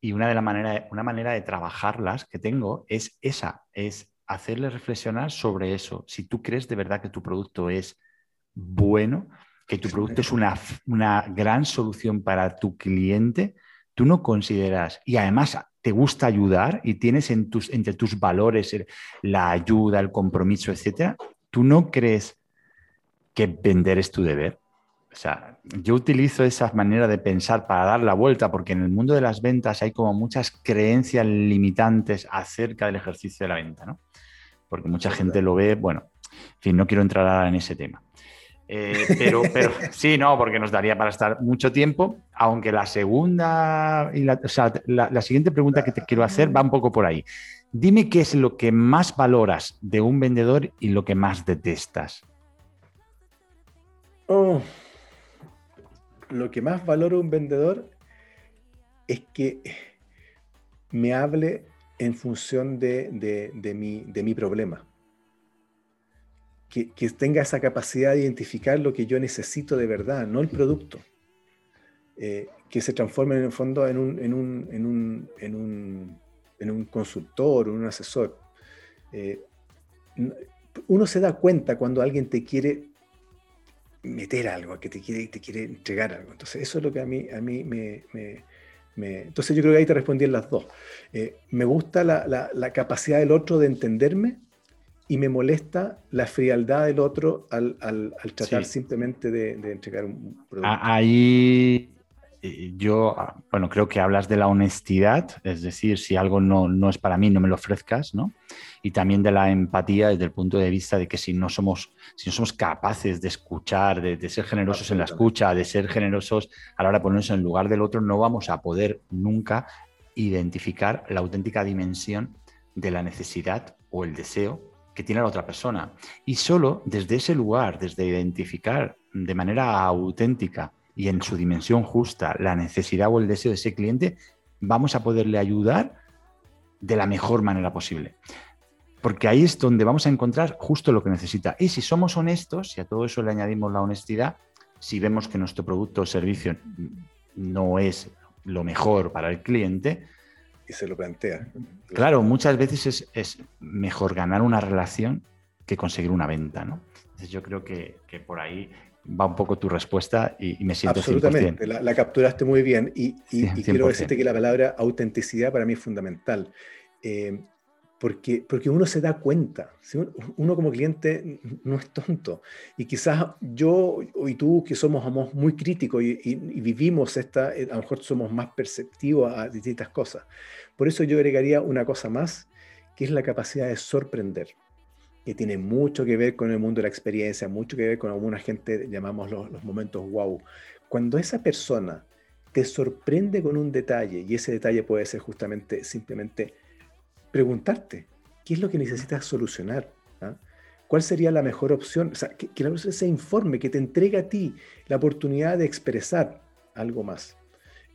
y una, de la manera, una manera de trabajarlas que tengo es esa, es hacerle reflexionar sobre eso. Si tú crees de verdad que tu producto es bueno, que tu producto es una, una gran solución para tu cliente, tú no consideras, y además te gusta ayudar y tienes en tus, entre tus valores la ayuda, el compromiso, etcétera, tú no crees que vender es tu deber. O sea, yo utilizo esa manera de pensar para dar la vuelta, porque en el mundo de las ventas hay como muchas creencias limitantes acerca del ejercicio de la venta, ¿no? Porque mucha gente lo ve, bueno, en fin, no quiero entrar ahora en ese tema. Eh, pero, pero [LAUGHS] sí, no, porque nos daría para estar mucho tiempo, aunque la segunda, y la, o sea, la siguiente pregunta que te quiero hacer va un poco por ahí. Dime qué es lo que más valoras de un vendedor y lo que más detestas. Oh, lo que más valoro un vendedor es que me hable en función de, mi, problema. Que, tenga esa capacidad de identificar lo que yo necesito de verdad, no el producto. Eh, que se transforme en el fondo en un, en un, en un, en un, consultor, un asesor. Eh, uno se da cuenta cuando alguien te quiere meter algo, que te quiere, te quiere entregar algo. Entonces, eso es lo que a mí, a mí me, Entonces, yo creo que ahí te respondí en las dos. Eh, me gusta la, capacidad del otro de entenderme y me molesta la frialdad del otro al, tratar simplemente de, de, entregar un producto. Ahí yo, ah, bueno, creo que hablas de la honestidad, es decir, si algo no, es para mí, no me lo ofrezcas, ¿no? Y también de la empatía desde el punto de vista de que si no somos, si no somos capaces de escuchar, de, ser generosos en la escucha, de ser generosos a la hora de ponernos en lugar del otro, no vamos a poder nunca identificar la auténtica dimensión de la necesidad o el deseo que tiene la otra persona. Y solo desde ese lugar, desde identificar de manera auténtica, y en su dimensión justa la necesidad o el deseo de ese cliente, vamos a poderle ayudar de la mejor manera posible. Porque ahí es donde vamos a encontrar justo lo que necesita. Y si somos honestos, y a todo eso le añadimos la honestidad, si vemos que nuestro producto o servicio no es lo mejor para el cliente, y se lo plantea. Claro, muchas veces es, es, mejor ganar una relación que conseguir una venta, ¿no? Entonces yo creo que, que por ahí va un poco tu respuesta y, me siento Absolutamente, la, capturaste muy bien y, quiero decirte que la palabra autenticidad para mí es fundamental. Eh, porque, porque uno se da cuenta, uno como cliente no es tonto. Y quizás yo y tú, que somos, muy críticos y, vivimos esta, eh, a lo mejor somos más perceptivos a distintas cosas. Por eso yo agregaría una cosa más, que es la capacidad de sorprender, que tiene mucho que ver con el mundo de la experiencia, mucho que ver con alguna gente, llamamos los, los momentos wow. Cuando esa persona te sorprende con un detalle, y ese detalle puede ser justamente simplemente preguntarte, ¿qué es lo que necesitas solucionar? ¿Ah? ¿Cuál sería la mejor opción? O sea, que, la persona se informe, que te entregue a ti la oportunidad de expresar algo más.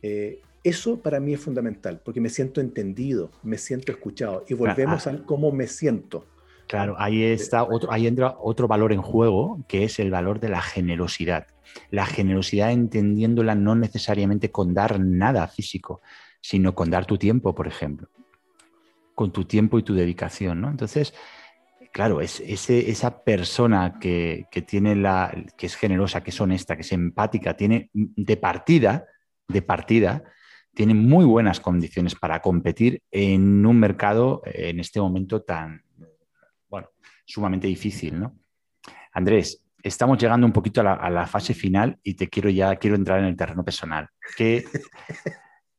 Eh, eso para mí es fundamental, porque me siento entendido, me siento escuchado. Y volvemos ah. a cómo me siento. Claro, ahí está otro, ahí entra otro valor en juego, que es el valor de la generosidad. La generosidad entendiéndola no necesariamente con dar nada físico, sino con dar tu tiempo, por ejemplo con tu tiempo y tu dedicación, ¿no? Entonces, claro, es, esa persona que, tiene la, que es generosa, que es honesta, que es empática, tiene de partida, de partida, tiene muy buenas condiciones para competir en un mercado en este momento tan, bueno, sumamente difícil, ¿no? Andrés, estamos llegando un poquito a la, fase final y te quiero ya, quiero entrar en el terreno personal. ¿Qué,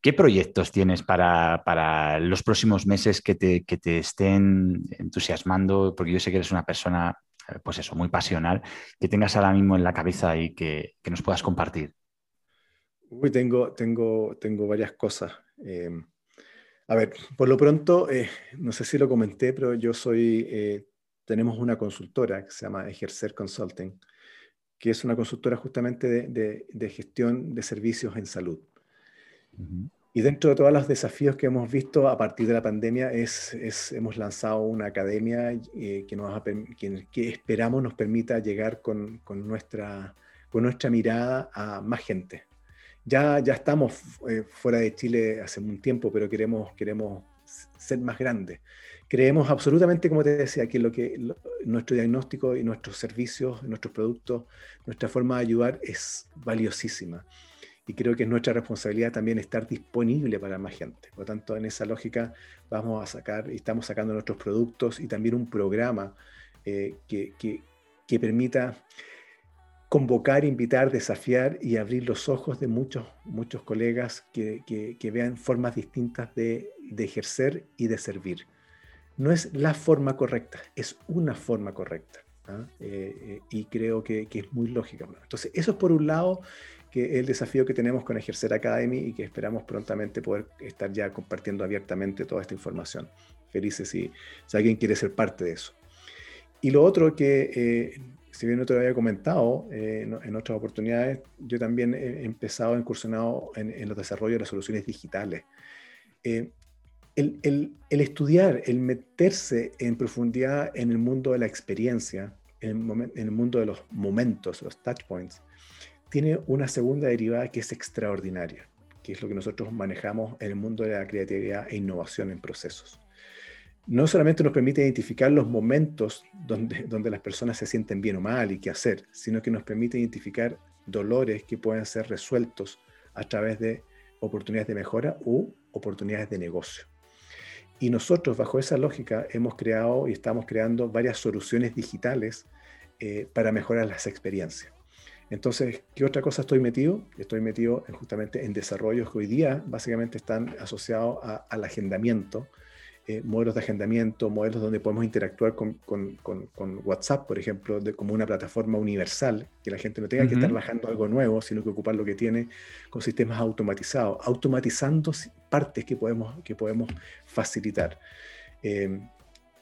¿Qué proyectos tienes para, los próximos meses que te, te, estén entusiasmando? Porque yo sé que eres una persona, eh, pues eso, muy pasional, que tengas ahora mismo en la cabeza y que, nos puedas compartir. Uy, tengo, tengo, tengo varias cosas. Em, a ver, por lo pronto, eh, no sé si lo comenté, pero yo soy, eh, tenemos una consultora que se llama Ejercer Consulting, que es una consultora justamente de gestión de servicios en salud. Y dentro de todos los desafíos que hemos visto a partir de la pandemia, es, es hemos lanzado una academia eh, que, nos que, esperamos nos permita llegar con, con, nuestra, con nuestra mirada a más gente. Ya, ya estamos eh, fuera de Chile hace un tiempo, pero queremos, queremos ser más grandes. Creemos absolutamente, como te decía, que, lo que nuestro diagnóstico y nuestros servicios, nuestros productos, nuestra forma de ayudar es valiosísima y creo que es nuestra responsabilidad también estar disponible para más gente. Por lo tanto, en esa lógica vamos a sacar y estamos sacando nuestros productos y también un programa eh, que, que, permita convocar, invitar, desafiar y abrir los ojos de muchos, muchos colegas que, que vean formas distintas de, de, ejercer y de servir. No es la forma correcta, es una forma correcta. ¿ah? Eh, eh, y creo que, que, es muy lógica. Entonces, eso es por un lado que el desafío que tenemos con Ejercer Academy y que esperamos prontamente poder estar ya compartiendo abiertamente toda esta información. Felices si, si alguien quiere ser parte de eso. Y lo otro que, eh, si bien no te lo había comentado eh, en, otras oportunidades, yo también he empezado, incursionado en, en los desarrollos de las soluciones digitales. Eh, el, el, el, estudiar, el meterse en profundidad en el mundo de la experiencia, en el, en el mundo de los momentos, los touch points, tiene una segunda derivada que es extraordinaria, que es lo que nosotros manejamos en el mundo de la creatividad e innovación en procesos. No solamente nos permite identificar los momentos donde, donde las personas se sienten bien o mal y qué hacer, sino que nos permite identificar dolores que pueden ser resueltos a través de oportunidades de mejora u oportunidades de negocio. Y nosotros, bajo esa lógica, hemos creado y estamos creando varias soluciones digitales eh, para mejorar las experiencias. Entonces, ¿qué otra cosa estoy metido? Estoy metido justamente en desarrollos que hoy día básicamente están asociados al agendamiento, eh, modelos de agendamiento, modelos donde podemos interactuar con, WhatsApp, por ejemplo, de, como una plataforma universal, que la gente no tenga que estar bajando algo nuevo, sino que ocupar lo que tiene con sistemas automatizados, automatizando partes que podemos, que podemos facilitar. Eh,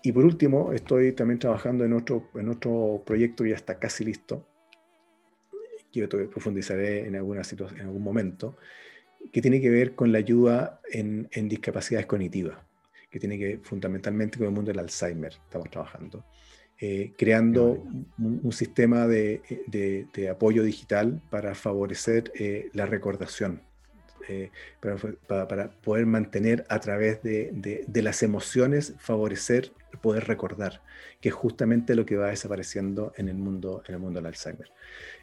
y por último, estoy también trabajando en otro, en otro proyecto que ya está casi listo, que yo profundizaré en, alguna en algún momento, que tiene que ver con la ayuda en, en discapacidades cognitivas, que tiene que fundamentalmente con el mundo del Alzheimer, estamos trabajando, eh, creando un, sistema de, de, de, apoyo digital para favorecer eh, la recordación, eh, para, para, para, poder mantener a través de, de, las emociones, favorecer poder recordar, que es justamente lo que va desapareciendo en el mundo, en el mundo del Alzheimer.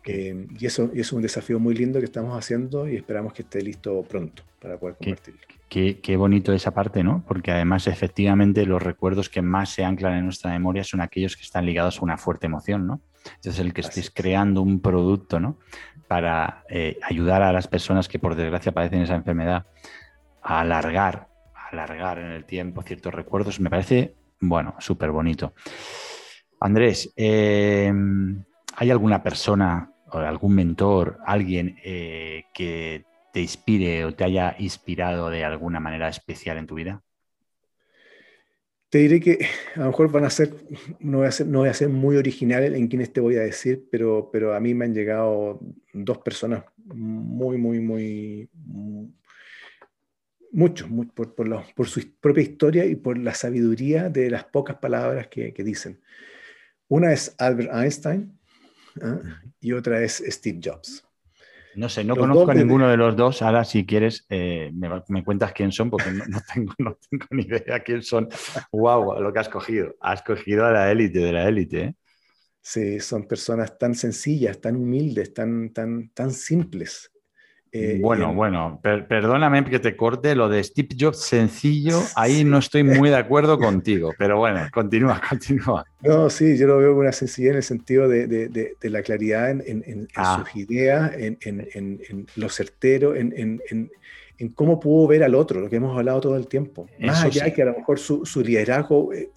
Eh, y, eso, y es un desafío muy lindo que estamos haciendo y esperamos que esté listo pronto para poder compartirlo. Qué, qué, bonito esa parte, ¿no? Porque además efectivamente los recuerdos que más se anclan en nuestra memoria son aquellos que están ligados a una fuerte emoción, ¿no? Entonces el que estés creando un producto, ¿no? Para eh, ayudar a las personas que por desgracia padecen esa enfermedad a alargar, a alargar en el tiempo ciertos recuerdos, me parece, bueno, súper bonito. Andrés, eh, ¿hay alguna persona o algún mentor, alguien eh, que te inspire o te haya inspirado de alguna manera especial en tu vida? Te diré que a lo mejor van a ser, no voy a ser, no voy a ser muy original en quienes te voy a decir, pero, pero a mí me han llegado dos personas muy, muy, muy, mucho, por, por, su propia historia y por la sabiduría de las pocas palabras que, que dicen. Una es Albert Einstein, ¿ah? y otra es Steve Jobs. No sé, no conozco a ninguno de los dos. Ahora, si quieres, eh, me, cuentas quién son, porque no, [LAUGHS] tengo, no, tengo, ni idea quién son. ¡Wow! Lo que has cogido. Has cogido a la élite de la élite. ¿eh? Sí, son personas tan sencillas, tan humildes, tan, tan, tan simples. Eh, bueno, bueno, perdóname que te corte lo de Steve Jobs sencillo, ahí no estoy muy de acuerdo [LAUGHS] contigo, pero bueno, continúa, [LAUGHS] continúa. No, sí, yo lo veo con una sencillez en el sentido de, la claridad en, ah. sus ideas, en, lo certero, en, cómo pudo ver al otro, lo que hemos hablado todo el tiempo. Más allá que a lo mejor su, su liderazgo eh,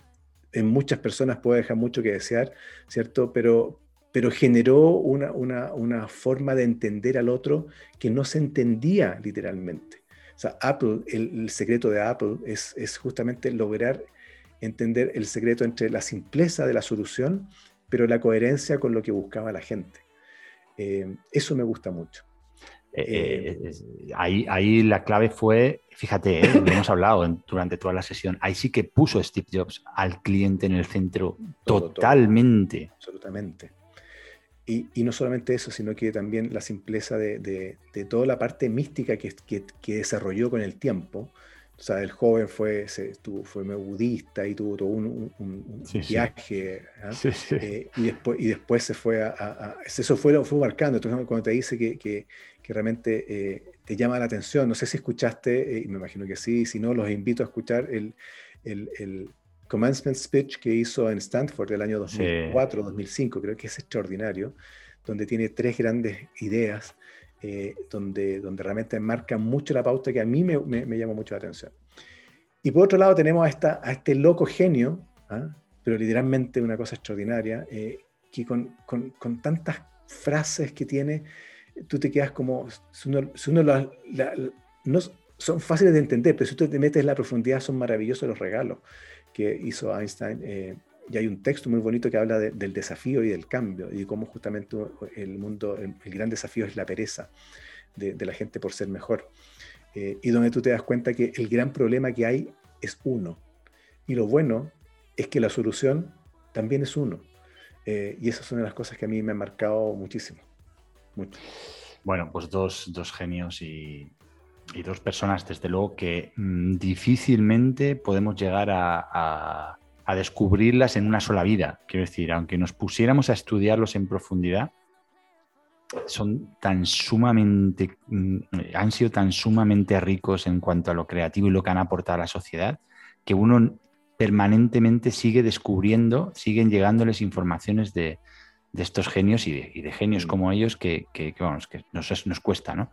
en muchas personas puede dejar mucho que desear, ¿cierto? Pero, pero generó una, forma de entender al otro que no se entendía literalmente. O sea, Apple, el, secreto de Apple es, es, justamente lograr entender el secreto entre la simpleza de la solución, pero la coherencia con lo que buscaba la gente. Eh, eso me gusta mucho. Eh, eh, ahí, ahí la clave fue, fíjate, lo hemos hablado durante toda la sesión, ahí sí que puso Steve Jobs al cliente en el centro totalmente. absolutamente. Y, no solamente eso, sino que también la simpleza de, toda la parte mística que, que, desarrolló con el tiempo. O sea, el joven fue, se, fue budista y tuvo todo un, viaje. ¿ah? Eh, y, después, y después se fue a, Eso fue, fue marcando. Entonces, cuando te dice que, realmente eh, te llama la atención, no sé si escuchaste, eh, y me imagino que sí, si no, los invito a escuchar el, el commencement speech que hizo en Stanford del año 2004, 2005, creo que es extraordinario, donde tiene tres grandes ideas, eh, donde, donde realmente marca mucho la pauta que a mí me, me, llama mucho la atención. Y por otro lado tenemos a, esta, a este loco genio, ¿ah? pero literalmente una cosa extraordinaria, eh, que con, con, con, tantas frases que tiene, tú te quedas como, si uno, si uno no, son fáciles de entender, pero si tú te metes en la profundidad son maravillosos los regalos que hizo Einstein. Eh, y hay un texto muy bonito que habla del desafío y del cambio y cómo justamente el mundo, el, gran desafío es la pereza de, la gente por ser mejor. Eh, y donde tú te das cuenta que el gran problema que hay es uno. Y lo bueno es que la solución también es uno. Eh, y esas son las cosas que a mí me han marcado muchísimo. Mucho. Bueno, pues dos, dos genios y, y dos personas, desde luego, que mm, difícilmente podemos llegar a, descubrirlas en una sola vida. Quiero decir, aunque nos pusiéramos a estudiarlos en profundidad, son tan sumamente, mm, han sido tan sumamente ricos en cuanto a lo creativo y lo que han aportado a la sociedad, que uno permanentemente sigue descubriendo, siguen llegándoles informaciones de, estos genios y de, genios mm. como ellos que, que, que nos, nos cuesta, ¿no?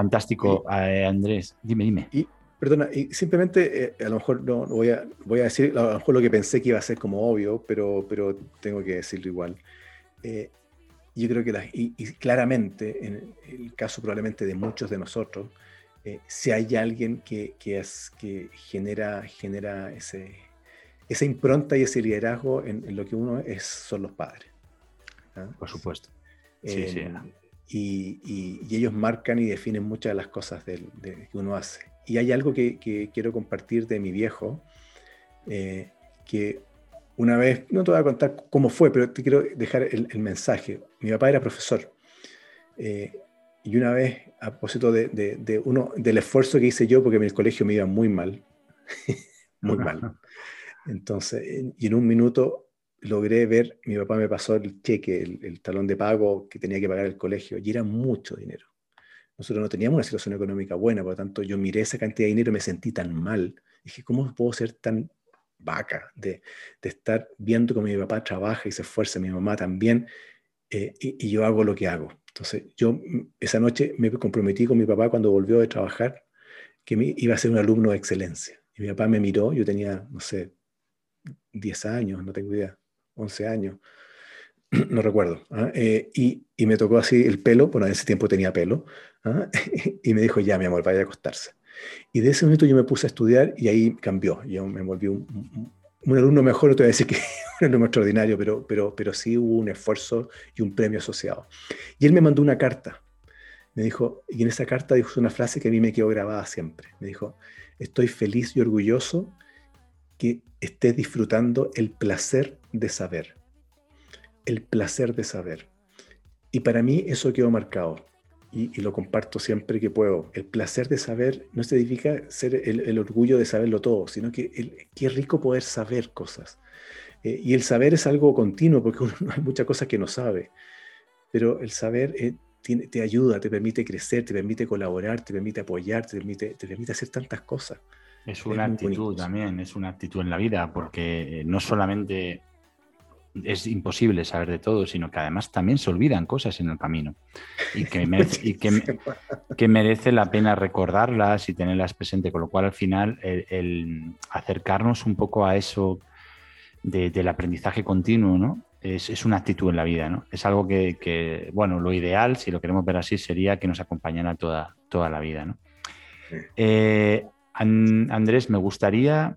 Fantástico, eh, Andrés. Dime, dime. Y, perdona, y simplemente, eh, a lo mejor no, voy, a, voy a decir, a lo mejor lo que pensé que iba a ser como obvio, pero, pero tengo que decirlo igual. Eh, yo creo que, y, claramente, en el caso probablemente de muchos de nosotros, si hay alguien que, que, es, que genera, genera ese, esa impronta y ese liderazgo en, lo que uno es, son los padres. ¿ah? Por supuesto. Sí, sí y, ellos marcan y definen muchas de las cosas que uno hace. Y hay algo que, quiero compartir de mi viejo, eh, que una vez, no te voy a contar cómo fue, pero te quiero dejar el, mensaje. Mi papá era profesor. Eh, y una vez, a propósito de, uno, del esfuerzo que hice yo, porque en el colegio me iba muy mal, [LAUGHS] muy [LAUGHS] mal. Entonces, y en un minuto logré ver, mi papá me pasó el cheque, el, talón de pago que tenía que pagar el colegio, y era mucho dinero. Nosotros no teníamos una situación económica buena, por lo tanto yo miré esa cantidad de dinero y me sentí tan mal. Dije, ¿cómo puedo ser tan vaca de, de estar viendo cómo mi papá trabaja y se esfuerza, mi mamá también, eh, y, y, yo hago lo que hago? Entonces yo mm, esa noche me comprometí con mi papá cuando volvió de trabajar que me, iba a ser un alumno de excelencia. Y mi papá me miró, yo tenía, no sé, 10 años, no tengo idea, 11 años, [CLEARS THROAT] no recuerdo. ¿ah? Eh, y, y, me tocó así el pelo, bueno, en ese tiempo tenía pelo, ¿ah? [LAUGHS] y me dijo, ya, mi amor, vaya a acostarse. Y de ese momento yo me puse a estudiar y ahí cambió. Yo me volví un, un, alumno mejor, no te voy a decir que [LAUGHS] un alumno extraordinario, pero, pero, pero sí hubo un esfuerzo y un premio asociado. Y él me mandó una carta. Me dijo, y en esa carta dijo una frase que a mí me quedó grabada siempre. Me dijo, estoy feliz y orgulloso que estés disfrutando el placer de saber. El placer de saber. Y para mí eso quedó marcado. Y, lo comparto siempre que puedo. El placer de saber no significa ser el, orgullo de saberlo todo, sino que el, qué rico poder saber cosas. Eh, y el saber es algo continuo, porque uno, [LAUGHS] hay muchas cosas que no sabe. Pero el saber eh, te ayuda, te permite crecer, te permite colaborar, te permite apoyar, te permite, te permite hacer tantas cosas. Es una actitud también, es una actitud en la vida, porque no solamente es imposible saber de todo, sino que además también se olvidan cosas en el camino y que merece, [LAUGHS] que, merece la pena recordarlas y tenerlas presente, con lo cual al final el, acercarnos un poco a eso del aprendizaje continuo, ¿no? Es, una actitud en la vida, ¿no? Es algo que, bueno, lo ideal, si lo queremos ver así, sería que nos acompañara toda, toda la vida, ¿no? Eh, Andrés, me gustaría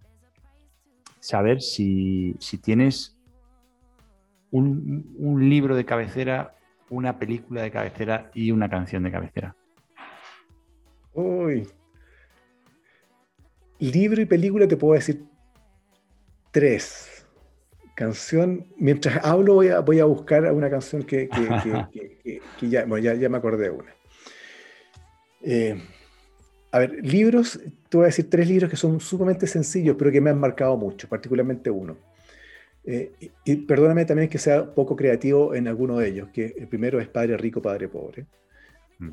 saber si, tienes un, libro de cabecera, una película de cabecera y una canción de cabecera. Uy. Libro y película te puedo decir tres. Canción, mientras hablo voy a, voy a buscar una canción que, [LAUGHS] ya, ya, me acordé de una. Eh, a ver, libros, te voy a decir tres libros que son sumamente sencillos, pero que me han marcado mucho, particularmente uno. Eh, y, perdóname también que sea poco creativo en alguno de ellos, que el primero es Padre Rico, Padre Pobre.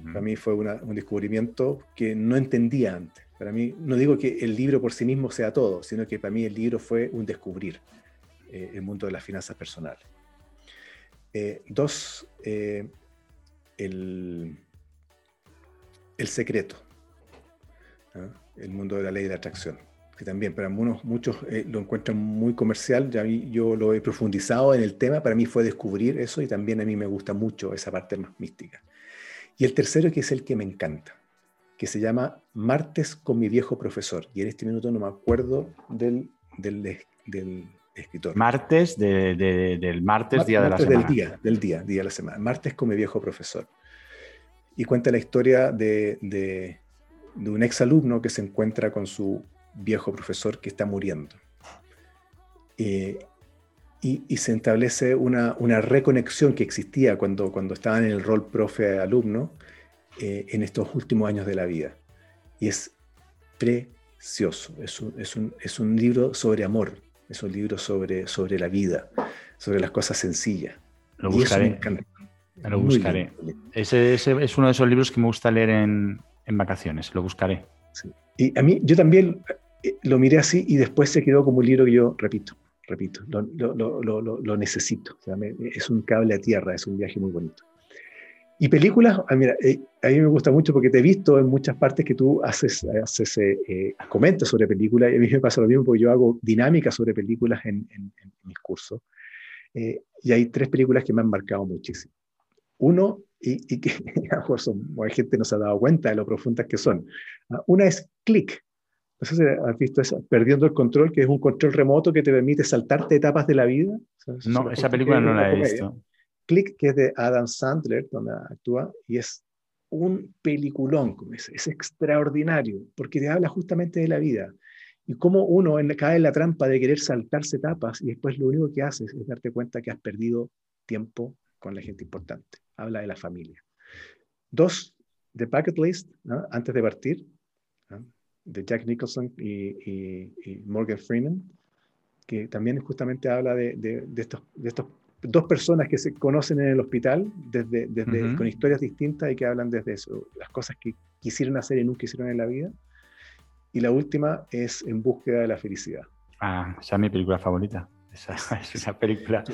Para mí fue un descubrimiento que no entendía antes. Para mí, no digo que el libro por sí mismo sea todo, sino que para mí el libro fue un descubrir eh, el mundo de las finanzas personales. Eh, dos, el, el secreto el mundo de la ley de atracción, que también para algunos, muchos eh, lo encuentran muy comercial, ya yo lo he profundizado en el tema, para mí fue descubrir eso y también a mí me gusta mucho esa parte más mística. Y el tercero que es el que me encanta, que se llama Martes con mi viejo profesor, y en este minuto no me acuerdo del, del, del escritor. Martes del martes, día de la semana. Del día, del día, día de la semana. Martes con mi viejo profesor. Y cuenta la historia de, de un exalumno que se encuentra con su viejo profesor que está muriendo. Eh, y, se establece una, reconexión que existía cuando, cuando estaban en el rol profe-alumno eh, en estos últimos años de la vida. Y es precioso, es un, es un, es un libro sobre amor, es un libro sobre, sobre la vida, sobre las cosas sencillas. Lo buscaré. Lo buscaré. Ese, ese, es uno de esos libros que me gusta leer en, en vacaciones, lo buscaré. Y a mí, yo también lo miré así y después se quedó como un libro que yo repito, repito, lo, lo, necesito. es un cable a tierra, es un viaje muy bonito. Y películas, ah, eh, a mí me gusta mucho porque te he visto en muchas partes que tú haces, haces eh, comentas sobre películas y a mí me pasa lo mismo porque yo hago dinámicas sobre películas en, mis cursos. y hay tres películas que me han marcado muchísimo. Uno y, que [LAUGHS] a lo gente no se ha dado cuenta de lo profundas que son. Ah, una es Click. No si has visto eso, Perdiendo el Control, que es un control remoto que te permite saltarte etapas de la vida. no, esa película no la he visto. Click, que es de Adam Sandler, donde actúa, y es un peliculón, es, es extraordinario, porque te habla justamente de la vida y cómo uno cae en la trampa de querer saltarse etapas y después lo único que haces es darte cuenta que has perdido tiempo con la gente importante habla de la familia. Dos, The Bucket List, antes de partir, de Jack Nicholson y, Morgan Freeman, que también justamente habla de, de, estos, de estos dos personas que se conocen en el hospital desde, desde con historias distintas y que hablan desde eso, las cosas que quisieron hacer y nunca hicieron en la vida. Y la última es En búsqueda de la felicidad. Ah, esa es mi película favorita. Esa, [LAUGHS] esa película.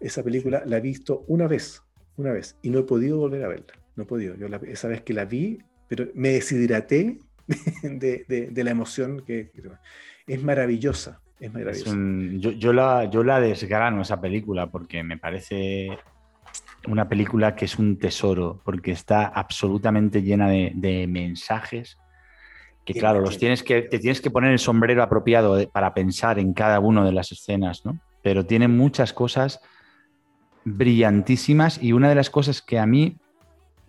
esa película la he visto una vez, una vez, y no he podido volver a verla. No he podido. Yo esa vez que la vi, pero me deshidraté [LAUGHS] de, de, de la emoción que, es maravillosa. Es maravillosa. yo, yo, la, yo la desgrano esa película porque me parece una película que es un tesoro, porque está absolutamente llena de, de mensajes que claro, los tienes que, te tienes que poner el sombrero apropiado para pensar en cada una de las escenas, ¿no? Pero tiene muchas cosas brillantísimas y una de las cosas que a mí,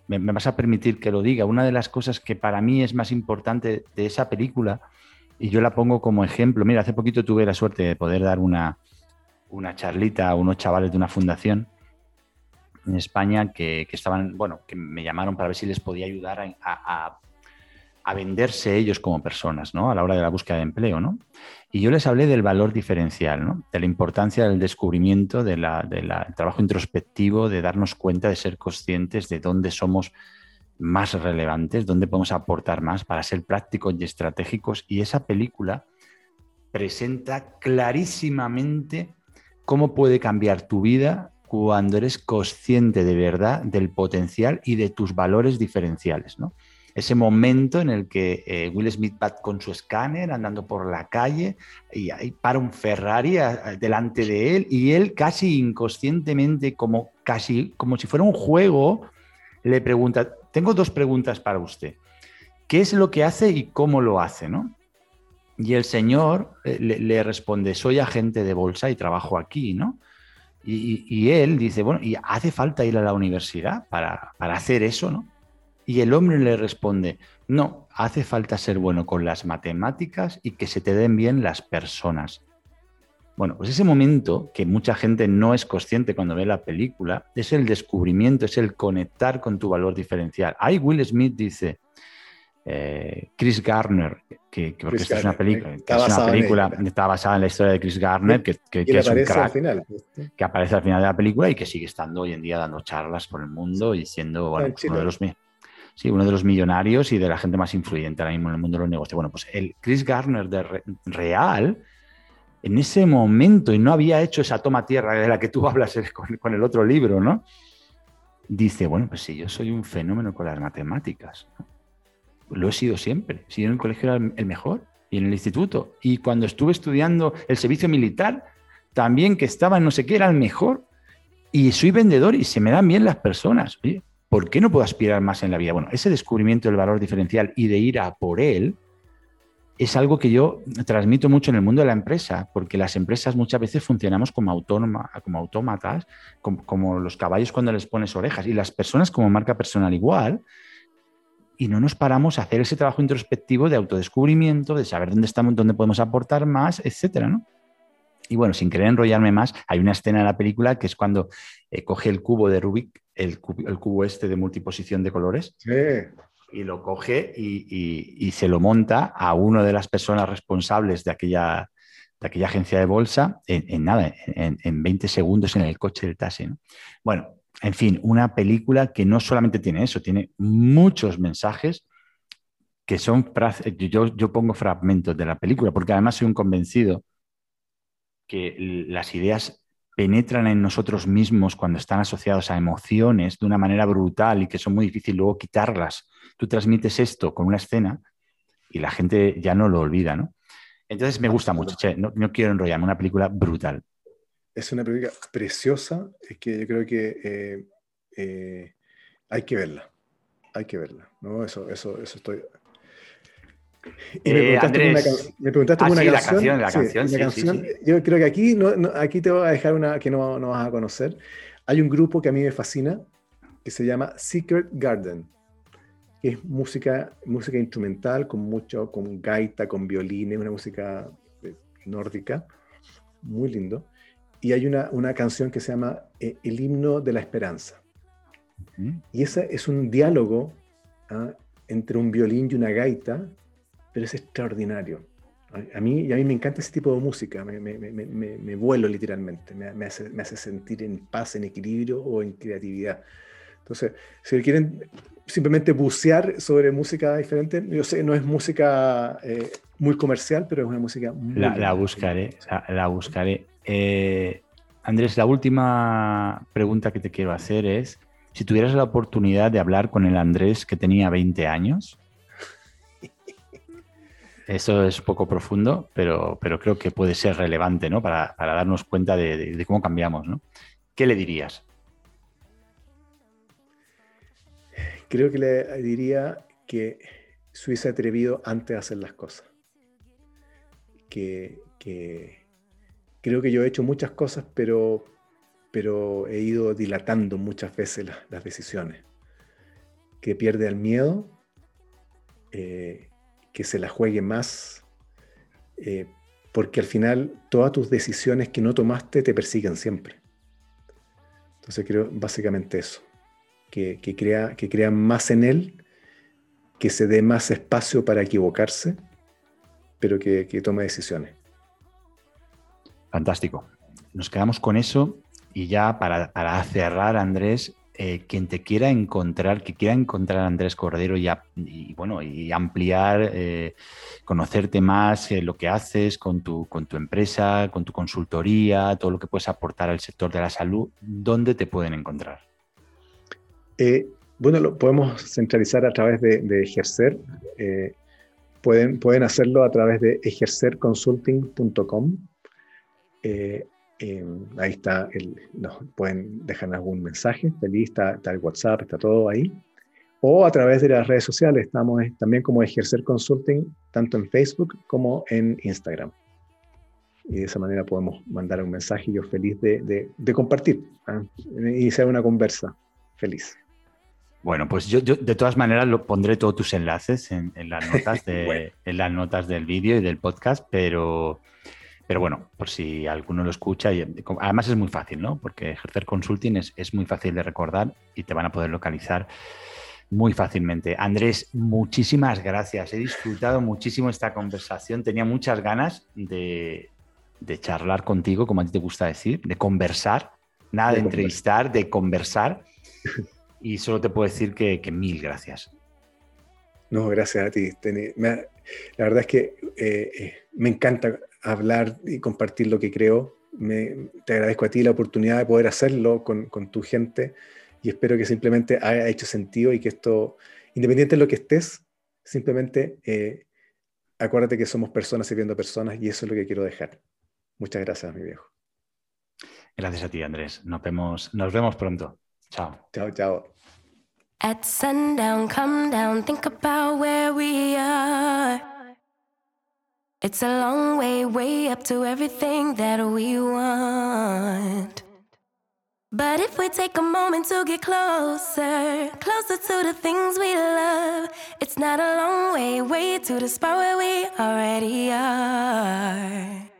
me, vas a permitir que lo diga, una de las cosas que para mí es más importante de esa película, y yo la pongo como ejemplo, mira, hace poquito tuve la suerte de poder dar una, una charlita a unos chavales de una fundación en España que, estaban, bueno, que me llamaron para ver si les podía ayudar a venderse ellos como personas, ¿no? A la hora de la búsqueda de empleo, ¿no? Y yo les hablé del valor diferencial, ¿no? De la importancia del descubrimiento, del trabajo introspectivo, de darnos cuenta, de ser conscientes de dónde somos más relevantes, dónde podemos aportar más para ser prácticos y estratégicos. Y esa película presenta clarísimamente cómo puede cambiar tu vida cuando eres consciente de verdad del potencial y de tus valores diferenciales, ¿no? Ese momento en el que eh, Will Smith va con su escáner andando por la calle y ahí para un Ferrari delante de él y él casi inconscientemente, como, casi, como si fuera un juego, le pregunta, tengo dos preguntas para usted. ¿Qué es lo que hace y cómo lo hace? ¿no? Y el señor eh, le, responde, soy agente de bolsa y trabajo aquí, ¿no? Y, él dice, bueno, ¿y hace falta ir a la universidad para, para hacer eso, ¿no? Y el hombre le responde, no, hace falta ser bueno con las matemáticas y que se te den bien las personas. Bueno, pues ese momento que mucha gente no es consciente cuando ve la película es el descubrimiento, es el conectar con tu valor diferencial. Ahí Will Smith dice, eh, Chris Garner, que, porque esta es una película, está, basada en la historia de Chris Garner, que, es un crack, que aparece al final de la película y que sigue estando hoy en día dando charlas por el mundo y siendo bueno, uno de los sí, uno de los millonarios y de la gente más influyente ahora mismo en el mundo de los negocios. Bueno, pues el Chris Garner de Real, en ese momento, y no había hecho esa toma tierra de la que tú [LAUGHS] hablas con, el otro libro, ¿no? Dice, bueno, pues sí, yo soy un fenómeno con las matemáticas. Lo he sido siempre. Si yo en el colegio era el mejor y en el instituto. Y cuando estuve estudiando el servicio militar, también que estaba en no sé qué, era el mejor. Y soy vendedor y se me dan bien las personas. Oye, ¿por qué no puedo aspirar más en la vida? Bueno, ese descubrimiento del valor diferencial y de ir a por él es algo que yo transmito mucho en el mundo de la empresa, porque las empresas muchas veces funcionamos como, autónoma, como autómatas, como, los caballos cuando les pones orejas, y las personas como marca personal igual, y no nos paramos a hacer ese trabajo introspectivo de autodescubrimiento, de saber dónde estamos, dónde podemos aportar más, etcétera, ¿no? Y bueno, sin querer enrollarme más, hay una escena en la película que es cuando eh, coge el cubo de Rubik el, cubo este de multiposición de colores. Y lo coge y, se lo monta a una de las personas responsables de aquella, de aquella agencia de bolsa en, nada, en, 20 segundos en el coche del taxi. Bueno, en fin, una película que no solamente tiene eso, tiene muchos mensajes que son, yo, yo pongo fragmentos de la película, porque además soy un convencido que las ideas penetran en nosotros mismos cuando están asociados a emociones de una manera brutal y que son muy difíciles luego quitarlas. Tú transmites esto con una escena y la gente ya no lo olvida, ¿no? Entonces me gusta mucho, no, quiero enrollarme, una película brutal. Es una película preciosa, es que yo creo que eh, eh, hay que verla, hay que verla, ¿no? Eso, eso, eso estoy y me eh, preguntaste, una, una canción. La canción, la canción, Yo creo que aquí, no, aquí te voy a dejar una que no, no, vas a conocer. Hay un grupo que a mí me fascina que se llama Secret Garden, que es música, música instrumental con mucho, con gaita, con violines, una música eh, nórdica, muy lindo. Y hay una, una canción que se llama eh, El himno de la esperanza. Y ese es un diálogo ¿ah? entre un violín y una gaita pero es extraordinario. A mí, a mí me encanta ese tipo de música, me, me, me, me vuelo literalmente, me, hace, me hace sentir en paz, en equilibrio o en creatividad. Entonces, si quieren simplemente bucear sobre música diferente, yo sé, no es música eh, muy comercial, pero es una música muy... La, la buscaré, la, buscaré. Eh, Andrés, la última pregunta que te quiero hacer es, si tuvieras la oportunidad de hablar con el Andrés que tenía 20 años, eso es poco profundo, pero, pero creo que puede ser relevante ¿no? para, para darnos cuenta de, cómo cambiamos. ¿no? ¿Qué le dirías? Creo que le diría que se atrevido antes de hacer las cosas. Que, creo que yo he hecho muchas cosas, pero, pero he ido dilatando muchas veces las, decisiones. Que pierde el miedo. Eh, que se la juegue más, eh, porque al final todas tus decisiones que no tomaste te persiguen siempre. Entonces creo básicamente eso, que, crea, que crea más en él, que se dé más espacio para equivocarse, pero que, tome decisiones. Fantástico. Nos quedamos con eso y ya para cerrar, Andrés, eh, quien te quiera encontrar, que quiera encontrar a Andrés Cordero y, bueno, y ampliar, eh, conocerte más, eh, lo que haces con tu, con tu empresa, con tu consultoría, todo lo que puedes aportar al sector de la salud, ¿dónde te pueden encontrar? bueno, lo podemos centralizar a través de, Ejercer. pueden, pueden hacerlo a través de ejercerconsulting.com. Em, ahí está, el, nos pueden dejar algún mensaje, feliz, está, el WhatsApp, está todo ahí. O a través de las redes sociales, estamos también como Ejercer Consulting, tanto en Facebook como en Instagram. Y de esa manera podemos mandar un mensaje y yo feliz de, de, compartir, ¿ah? iniciar una conversa. Feliz. Bueno, pues yo, de todas maneras lo pondré todos tus enlaces en, las [LAUGHS] notas de, en las notas del vídeo y del podcast, pero pero bueno, por si alguno lo escucha, y además es muy fácil, ¿no? Porque ejercer consulting es, muy fácil de recordar y te van a poder localizar muy fácilmente. Andrés, muchísimas gracias. He disfrutado muchísimo esta conversación. Tenía muchas ganas de, charlar contigo, como a ti te gusta decir, de conversar, nada de, entrevistar, de conversar. Y solo te puedo decir que, mil gracias. No, gracias a ti. la verdad es que eh, eh, me encanta hablar y compartir lo que creo. Me, te agradezco a ti la oportunidad de poder hacerlo con, con, tu gente y espero que simplemente haya hecho sentido y que esto, independiente de lo que estés, simplemente eh, acuérdate que somos personas sirviendo personas y eso es lo que quiero dejar. Muchas gracias, mi viejo. Gracias a ti, Andrés. Nos vemos, nos vemos pronto. Chao. Chao, chao. At sundown, come down, think about where we are. It's a long way, way up to everything that we want. But if we take a moment to get closer, closer to the things we love, it's not a long way, way to the spot where we already are.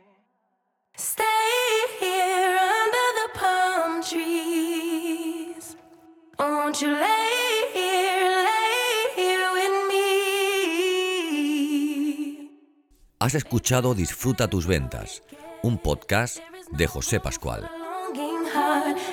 Stay here under the palm trees. Won't you lay Has escuchado Disfruta tus ventas, un podcast de José Pascual.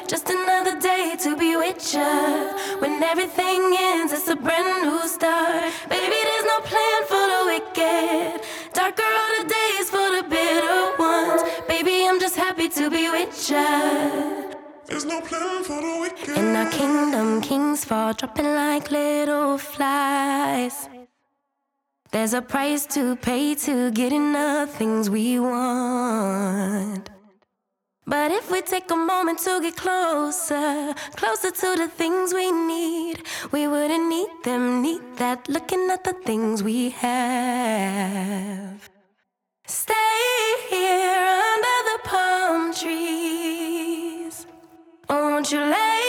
Just another day to be with you. When everything ends, it's a brand new start. Baby, there's no plan for the wicked. Darker are the days for the bitter ones. Baby, I'm just happy to be with you. There's no plan for the wicked. In our kingdom, kings fall, dropping like little flies. There's a price to pay to get enough things we want. But if we take a moment to get closer, closer to the things we need, we wouldn't need them, need that, looking at the things we have. Stay here under the palm trees. Won't you lay